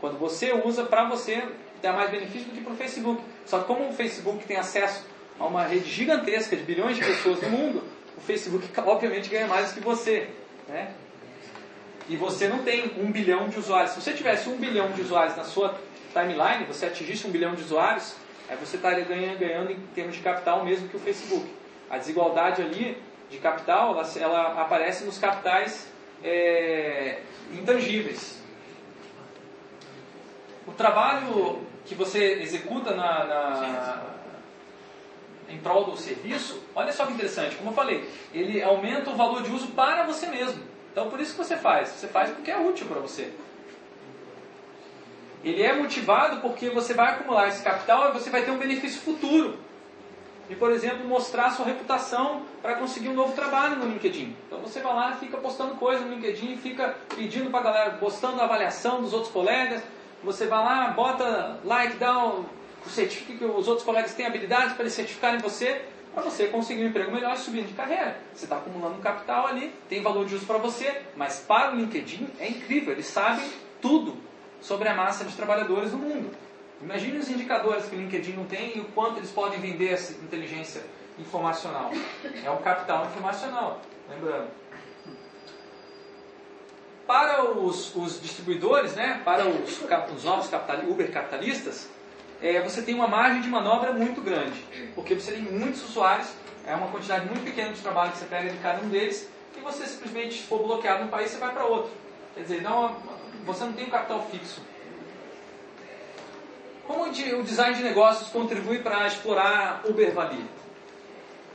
[SPEAKER 1] Quando você usa para você, dá mais benefício do que para o Facebook. Só que como o Facebook tem acesso a uma rede gigantesca de bilhões de pessoas no mundo, o Facebook obviamente ganha mais do que você. Né? E você não tem um bilhão de usuários. Se você tivesse um bilhão de usuários na sua timeline, você atingisse um bilhão de usuários, aí você estaria ganhando, ganhando em termos de capital mesmo que o Facebook. A desigualdade ali de capital, ela, ela aparece nos capitais é, intangíveis. O trabalho que você executa na, na, em prol do serviço, olha só que interessante, como eu falei, ele aumenta o valor de uso para você mesmo. Então por isso que você faz. Você faz porque é útil para você. Ele é motivado porque você vai acumular esse capital e você vai ter um benefício futuro. E, por exemplo, mostrar sua reputação para conseguir um novo trabalho no LinkedIn. Então você vai lá, fica postando coisa no LinkedIn, fica pedindo para a galera, postando a avaliação dos outros colegas. Você vai lá, bota like, dá o, certifica que os outros colegas têm habilidades para eles certificarem você para você conseguir um emprego melhor e subir de carreira. Você está acumulando um capital ali, tem valor de uso para você, mas para o LinkedIn é incrível, eles sabem tudo sobre a massa de trabalhadores no mundo. Imagine os indicadores que o LinkedIn não tem e o quanto eles podem vender essa inteligência informacional. É um capital informacional, lembrando. Para os, os distribuidores, né, para os, os novos capital, Uber capitalistas, é, você tem uma margem de manobra muito grande, porque você tem muitos usuários, é uma quantidade muito pequena de trabalho que você pega de cada um deles, e você simplesmente, for bloqueado num país, você vai para outro. Quer dizer, não, você não tem um capital fixo. Como o design de negócios contribui para explorar Uber Valia?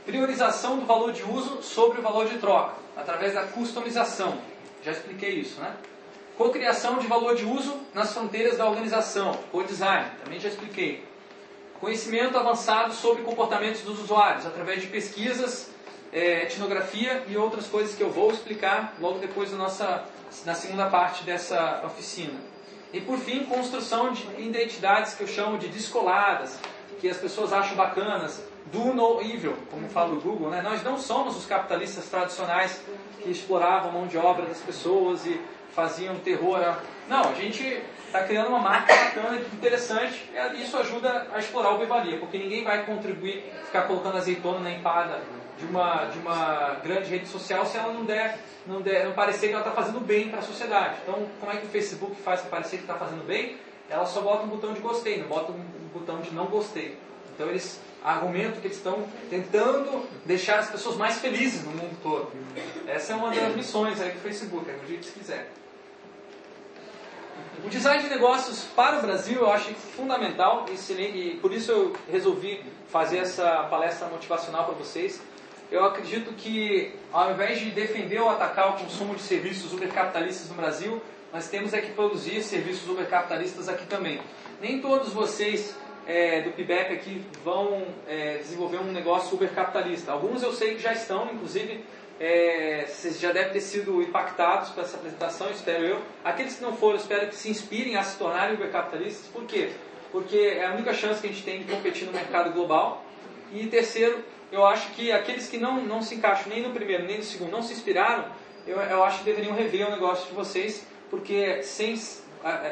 [SPEAKER 1] Priorização do valor de uso sobre o valor de troca, através da customização. Já expliquei isso, né? Cocriação de valor de uso nas fronteiras da organização, co-design, também já expliquei. Conhecimento avançado sobre comportamentos dos usuários, através de pesquisas, é, etnografia e outras coisas que eu vou explicar logo depois da nossa, na segunda parte dessa oficina. E por fim, construção de identidades que eu chamo de descoladas, que as pessoas acham bacanas, do no evil, como fala o Google. Né? Nós não somos os capitalistas tradicionais que exploravam a mão de obra das pessoas e faziam terror. Não, a gente está criando uma marca bacana, interessante, e isso ajuda a explorar o Bevalia, porque ninguém vai contribuir, ficar colocando azeitona na empada de uma, de uma grande rede social se ela não der, não der, não parecer que ela está fazendo bem para a sociedade. Então, como é que o Facebook faz para parecer que está fazendo bem? Ela só bota um botão de gostei, não bota um botão de não gostei. Então eles argumentam que eles estão tentando deixar as pessoas mais felizes no mundo todo. Essa é uma das missões aí do Facebook, acredite se quiser. O design de negócios para o Brasil eu acho fundamental e por isso eu resolvi fazer essa palestra motivacional para vocês. Eu acredito que ao invés de defender ou atacar o consumo de serviços ubercapitalistas no Brasil, nós temos é que produzir serviços ubercapitalistas aqui também. Nem todos vocês é, do PIBEP aqui vão é, desenvolver um negócio ubercapitalista. Alguns eu sei que já estão, inclusive é, vocês já devem ter sido impactados por essa apresentação, espero eu. Aqueles que não foram, espero que se inspirem a se tornarem ubercapitalistas. Por quê? Porque é a única chance que a gente tem de competir no mercado global. E terceiro, eu acho que aqueles que não, não se encaixam nem no primeiro nem no segundo, não se inspiraram, eu, eu acho que deveriam rever o negócio de vocês, porque sem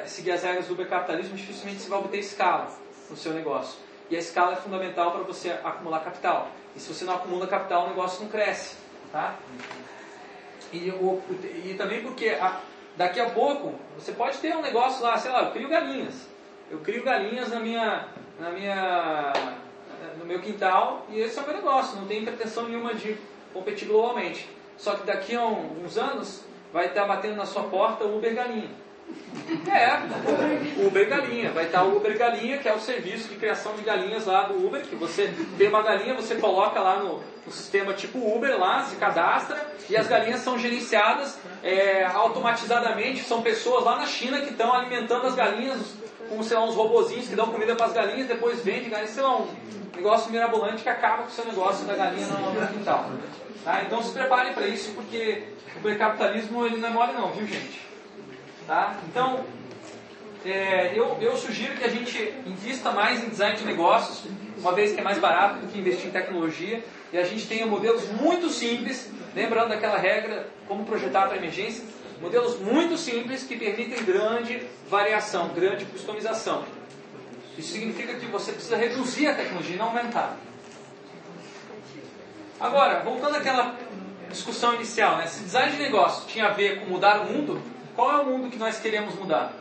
[SPEAKER 1] seguir as regras do ubercapitalismo, dificilmente se vai obter escala no seu negócio. E a escala é fundamental para você acumular capital. E se você não acumula capital, o negócio não cresce. Tá? E, o, e também porque a, daqui a pouco você pode ter um negócio lá, sei lá, eu crio galinhas. Eu crio galinhas na minha, na minha, meu quintal e esse é o meu negócio. Não tem pretensão nenhuma de competir globalmente. Só que daqui a uns anos vai estar batendo na sua porta o Uber Galinha. <laughs> É, Uber Galinha. Vai estar o Uber Galinha, que é o serviço de criação de galinhas lá do Uber, que você tem uma galinha, você coloca lá no, no sistema tipo Uber lá, se cadastra, e as galinhas são gerenciadas é, automatizadamente. São pessoas lá na China que estão alimentando as galinhas com, sei lá, uns robozinhos que dão comida para as galinhas, depois vende galinhas, sei lá, um negócio mirabolante que acaba com o seu negócio da galinha no, no quintal. Tá? Então se preparem para isso, porque o capitalismo ele não é mole não, viu gente? Tá? Então, é, eu, eu sugiro que a gente invista mais em design de negócios, uma vez que é mais barato do que investir em tecnologia, e a gente tenha modelos muito simples, lembrando daquela regra, como projetar para emergência, modelos muito simples que permitem grande variação, grande customização. Isso significa que você precisa reduzir a tecnologia e não aumentar. Agora, voltando àquela discussão inicial, né? se design de negócio tinha a ver com mudar o mundo, qual é o mundo que nós queremos mudar?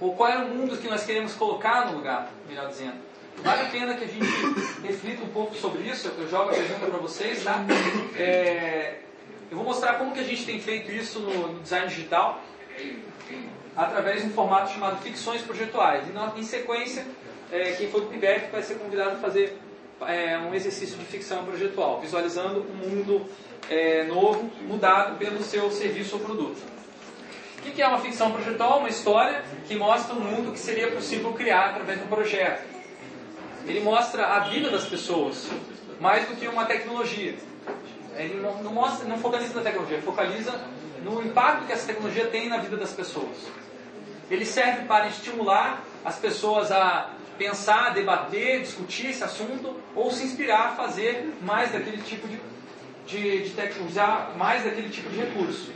[SPEAKER 1] Ou qual é o mundo que nós queremos colocar no lugar, melhor dizendo? Vale a pena que a gente reflita um pouco sobre isso. Eu jogo a pergunta para vocês, tá? É, eu vou mostrar como que a gente tem feito isso no, no design digital através de um formato chamado ficções projetuais. E na, em sequência, é, quem for do PIBEF vai ser convidado a fazer é, um exercício de ficção projetual, visualizando um mundo é, novo, mudado pelo seu serviço ou produto. O que é uma ficção projetual? Uma história que mostra um mundo que seria possível criar através de um projeto. Ele mostra a vida das pessoas, mais do que uma tecnologia. Ele não, não, mostra, não focaliza na tecnologia, ele focaliza no impacto que essa tecnologia tem na vida das pessoas. Ele serve para estimular as pessoas a pensar, debater, discutir esse assunto ou se inspirar a fazer mais daquele tipo de, de, de tecnologia, mais daquele tipo de recurso.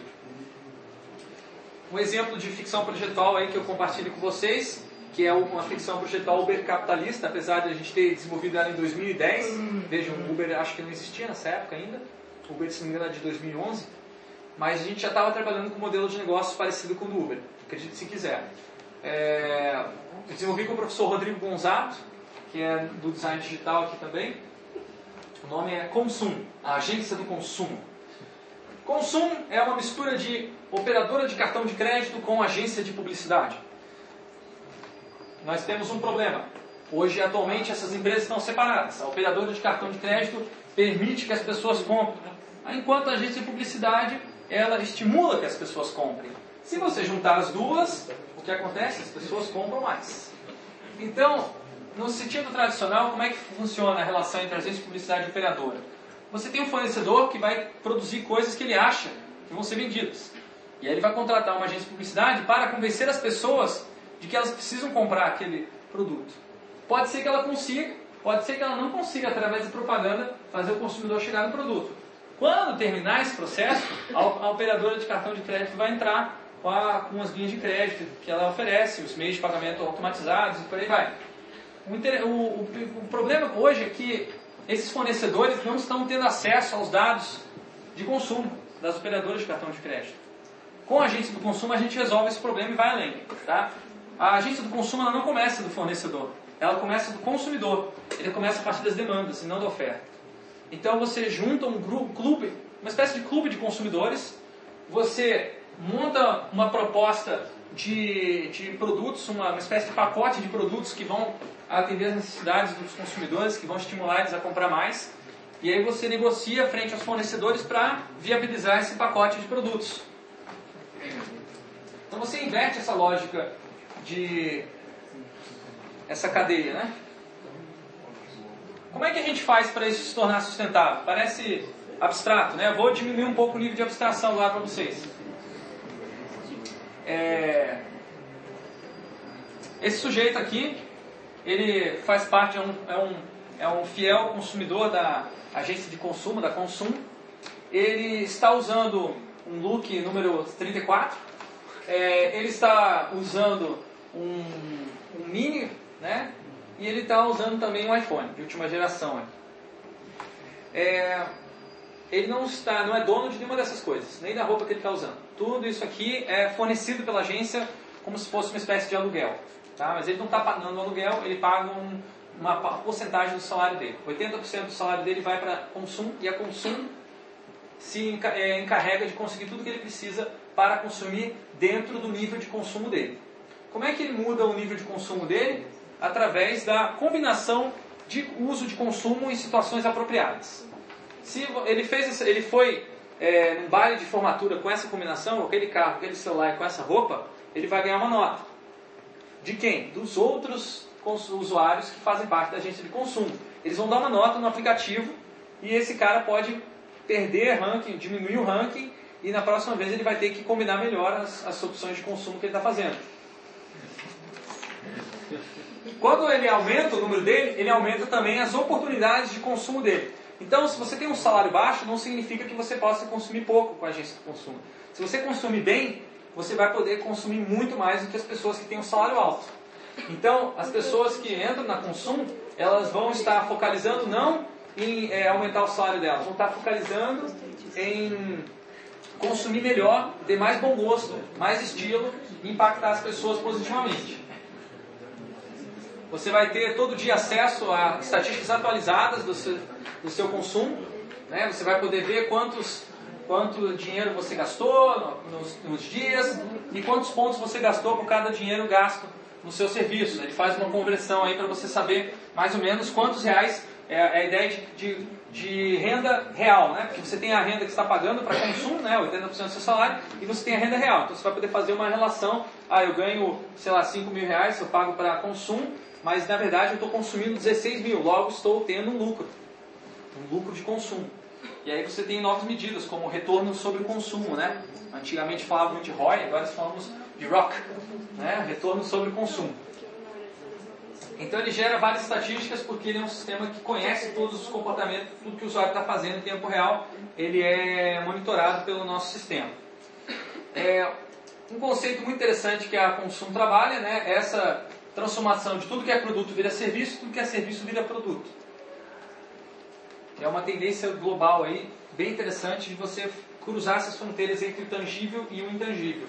[SPEAKER 1] Um exemplo de ficção projetual aí que eu compartilho com vocês, que é uma ficção projetual Uber capitalista, apesar de a gente ter desenvolvido ela em 2010. Vejam, o Uber acho que não existia nessa época ainda. Uber, se não me engano, é de 2011. Mas a gente já estava trabalhando com um modelo de negócio parecido com o do Uber, acredite se quiser. É, eu desenvolvi com o professor Rodrigo Gonzato, que é do design digital aqui também. O nome é Consum, a agência do consumo. Consum é uma mistura de operadora de cartão de crédito com agência de publicidade. Nós temos um problema. Hoje, atualmente, essas empresas estão separadas. A operadora de cartão de crédito permite que as pessoas comprem, enquanto a agência de publicidade ela estimula que as pessoas comprem. Se você juntar as duas, o que acontece? As pessoas compram mais. Então, no sentido tradicional, como é que funciona a relação entre agência de publicidade e operadora? Você tem um fornecedor que vai produzir coisas que ele acha que vão ser vendidas. E aí ele vai contratar uma agência de publicidade para convencer as pessoas de que elas precisam comprar aquele produto. Pode ser que ela consiga, pode ser que ela não consiga, através de propaganda, fazer o consumidor chegar no produto. Quando terminar esse processo, a, operadora de cartão de crédito vai entrar com, a, com as linhas de crédito que ela oferece, os meios de pagamento automatizados e por aí vai. O, o, o, o problema hoje é que esses fornecedores não estão tendo acesso aos dados de consumo das operadoras de cartão de crédito. Com a agência do consumo a gente resolve esse problema e vai além. Tá? A agência do consumo ela não começa do fornecedor, ela começa do consumidor. Ele começa a partir das demandas e não da oferta. Então você junta um grupo, clube, uma espécie de clube de consumidores, você monta uma proposta de, de produtos, uma, uma espécie de pacote de produtos que vão atender as necessidades dos consumidores, que vão estimular eles a comprar mais. E aí você negocia frente aos fornecedores para viabilizar esse pacote de produtos. Então você inverte essa lógica de essa cadeia, né? Como é que a gente faz para isso se tornar sustentável? Parece abstrato, né? Vou diminuir um pouco o nível de abstração lá para vocês. É... Esse sujeito aqui, ele faz parte, é um, é, um, é um fiel consumidor da agência de consumo, da Consum. Ele está usando um look número 34. É, ele está usando um, um mini, né? E ele está usando também um iPhone, de última geração. É, ele não está, não é dono de nenhuma dessas coisas, nem da roupa que ele está usando. Tudo isso aqui é fornecido pela agência como se fosse uma espécie de aluguel. Tá? Mas ele não está pagando aluguel, ele paga um, uma porcentagem do salário dele. 80% do salário dele vai para consumo e a consumo se é, encarrega de conseguir tudo que ele precisa para consumir dentro do nível de consumo dele. Como é que ele muda o nível de consumo dele? Através da combinação de uso de consumo em situações apropriadas. Se ele fez, ele foi é, num baile de formatura com essa combinação, com aquele carro, aquele celular com essa roupa, ele vai ganhar uma nota. De quem? Dos outros usuários que fazem parte da agência de consumo. Eles vão dar uma nota no aplicativo e esse cara pode perder ranking, diminuir o ranking e na próxima vez ele vai ter que combinar melhor as, as opções de consumo que ele está fazendo. Quando ele aumenta o número dele, ele aumenta também as oportunidades de consumo dele. Então, se você tem um salário baixo, não significa que você possa consumir pouco com a agência de consumo. Se você consumir bem, você vai poder consumir muito mais do que as pessoas que têm um salário alto. Então, as pessoas que entram na consumo, elas vão estar focalizando não em é, aumentar o salário delas, vão estar focalizando em consumir melhor, ter mais bom gosto, mais estilo impactar as pessoas positivamente. Você vai ter todo dia acesso a estatísticas atualizadas do seu, do seu consumo. Né? Você vai poder ver quantos, quanto dinheiro você gastou nos, nos dias e quantos pontos você gastou por cada dinheiro gasto no seu serviço. Ele faz uma conversão aí para você saber mais ou menos quantos reais é, é a ideia de, de, de, renda real, né? Porque você tem a renda que está pagando para consumo, né? 80% do seu salário, e você tem a renda real. Então você vai poder fazer uma relação, ah, eu ganho, sei lá, 5 mil reais, eu pago para consumo, mas na verdade eu estou consumindo 16 mil, logo estou tendo um lucro, um lucro de consumo. E aí você tem novas medidas, como retorno sobre o consumo, né? Antigamente falavam de ROI, agora falamos de ROC, né? retorno sobre o consumo. Então ele gera várias estatísticas porque ele é um sistema que conhece todos os comportamentos, tudo que o usuário está fazendo em tempo real, ele é monitorado pelo nosso sistema. É um conceito muito interessante que a Consumo trabalha, né? É essa transformação de tudo que é produto vira serviço, tudo que é serviço vira produto. É uma tendência global aí, bem interessante de você cruzar essas fronteiras entre o tangível e o intangível.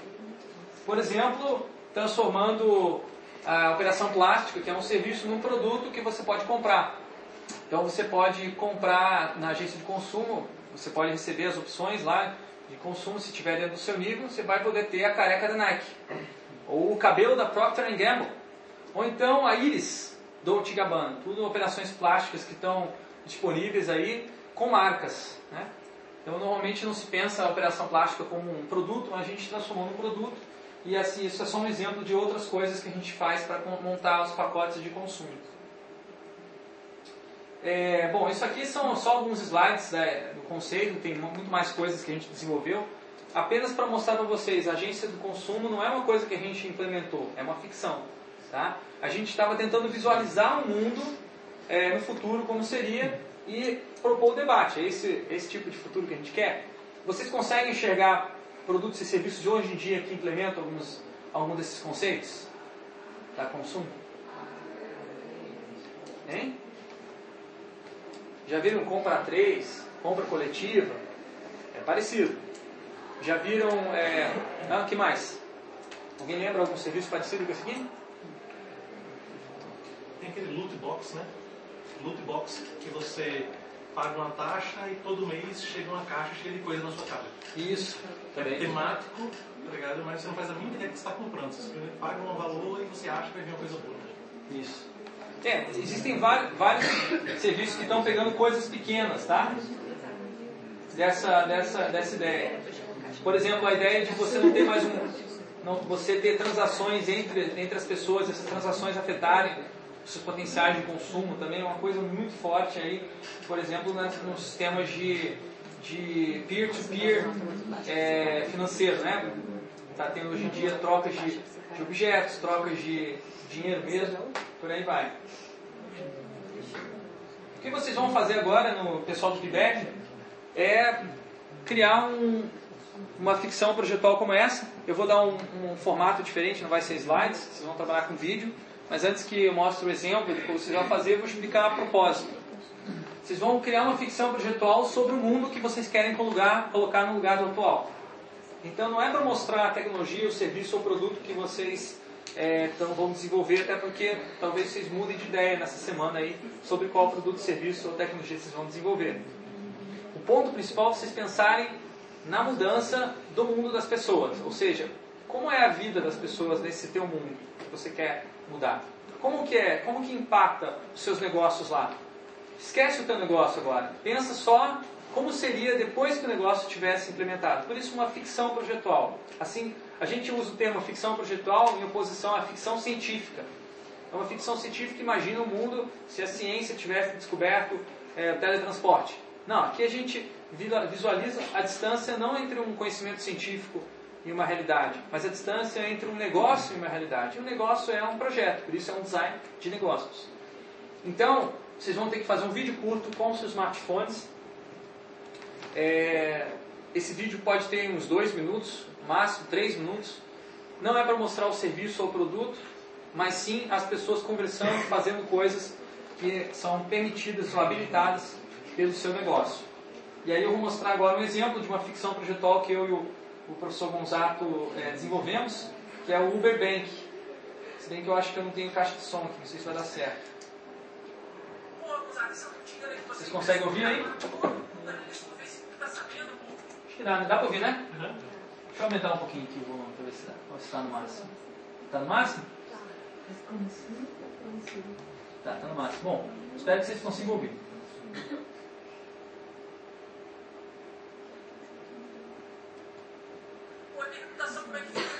[SPEAKER 1] Por exemplo, transformando a operação plástica, que é um serviço num produto que você pode comprar. Então você pode comprar na agência de consumo, você pode receber as opções lá de consumo, se tiver dentro do seu nível, você vai poder ter a careca da Nike. Ou o cabelo da Procter Gamble. Ou então a íris do Gabbana. Tudo operações plásticas que estão disponíveis aí com marcas. Né? Então normalmente não se pensa a operação plástica como um produto, mas a gente transformou num produto e assim, isso é só um exemplo de outras coisas que a gente faz para montar os pacotes de consumo. É, bom, isso aqui são só alguns slides né, do conceito, tem muito mais coisas que a gente desenvolveu. Apenas para mostrar para vocês, a agência do consumo não é uma coisa que a gente implementou, é uma ficção. Tá? A gente estava tentando visualizar o mundo é, no futuro como seria e propor o debate. É esse, esse tipo de futuro que a gente quer? Vocês conseguem enxergar produtos e serviços de hoje em dia que implementam alguns, algum desses conceitos da consumo? Hein? Já viram compra 3, compra coletiva? É parecido. Já viram. É... Ah, que mais? Alguém lembra algum serviço parecido com esse aqui?
[SPEAKER 5] Tem aquele loot box, né? Loot box que você paga uma taxa e todo mês chega uma caixa cheia de coisa na sua casa.
[SPEAKER 1] Isso.
[SPEAKER 5] É temático, tá ligado? Mas você não faz a mínima ideia que você está comprando. Você paga um valor e você acha que vai vir uma coisa boa.
[SPEAKER 1] Isso. É, existem vários, vários serviços que estão pegando coisas pequenas, tá? Dessa, dessa, dessa ideia. Por exemplo, a ideia de você não ter mais um. Não, você ter transações entre, entre as pessoas, essas transações afetarem seus potenciais de consumo também é uma coisa muito forte aí, por exemplo, nas, nos sistemas de de peer-to-peer -peer, é, financeiro, né? Está tendo hoje em dia trocas de, de objetos, trocas de dinheiro mesmo, por aí vai. O que vocês vão fazer agora no pessoal do feedback é criar um, uma ficção projetual como essa. Eu vou dar um, um, formato diferente, não vai ser slides, vocês vão trabalhar com vídeo. Mas antes que eu mostre o exemplo do que vocês vão fazer, eu vou explicar a propósito. Vocês vão criar uma ficção projetual sobre o mundo que vocês querem colocar, colocar no lugar do atual. Então não é para mostrar a tecnologia, o serviço ou produto que vocês é, vão desenvolver, até porque talvez vocês mudem de ideia nessa semana aí sobre qual produto, serviço ou tecnologia vocês vão desenvolver. O ponto principal é vocês pensarem na mudança do mundo das pessoas, ou seja, como é a vida das pessoas nesse teu mundo que você quer mudar? Como que é? Como que impacta os seus negócios lá? Esquece o teu negócio agora. Pensa só como seria depois que o negócio tivesse implementado. Por isso, uma ficção projetual. Assim, a gente usa o termo ficção projetual em oposição à ficção científica. É uma ficção científica imagina o mundo se a ciência tivesse descoberto é, o teletransporte. Não, aqui a gente visualiza a distância não entre um conhecimento científico e uma realidade, mas a distância é entre um negócio e uma realidade. o um negócio é um projeto, por isso é um design de negócios. Então, vocês vão ter que fazer um vídeo curto com seus smartphones. É, esse vídeo pode ter uns dois minutos, máximo três minutos. Não é para mostrar o serviço ou o produto, mas sim as pessoas conversando, <laughs> fazendo coisas que são permitidas ou habilitadas pelo seu negócio. E aí eu vou mostrar agora um exemplo de uma ficção projetual que eu e o o professor Gonzato é, desenvolvemos, que é o Uber Bank. Se bem que eu acho que eu não tenho caixa de som aqui, não sei se vai dar certo. Vocês conseguem ouvir aí? Acho que dá, né? dá pra ouvir, né?
[SPEAKER 5] Uhum.
[SPEAKER 1] Deixa eu aumentar um pouquinho aqui o volume pra ver se dá. Se tá no máximo. Tá no máximo? Tá. tá, tá no máximo. Bom, espero que vocês consigam ouvir.
[SPEAKER 6] doesn't make sense.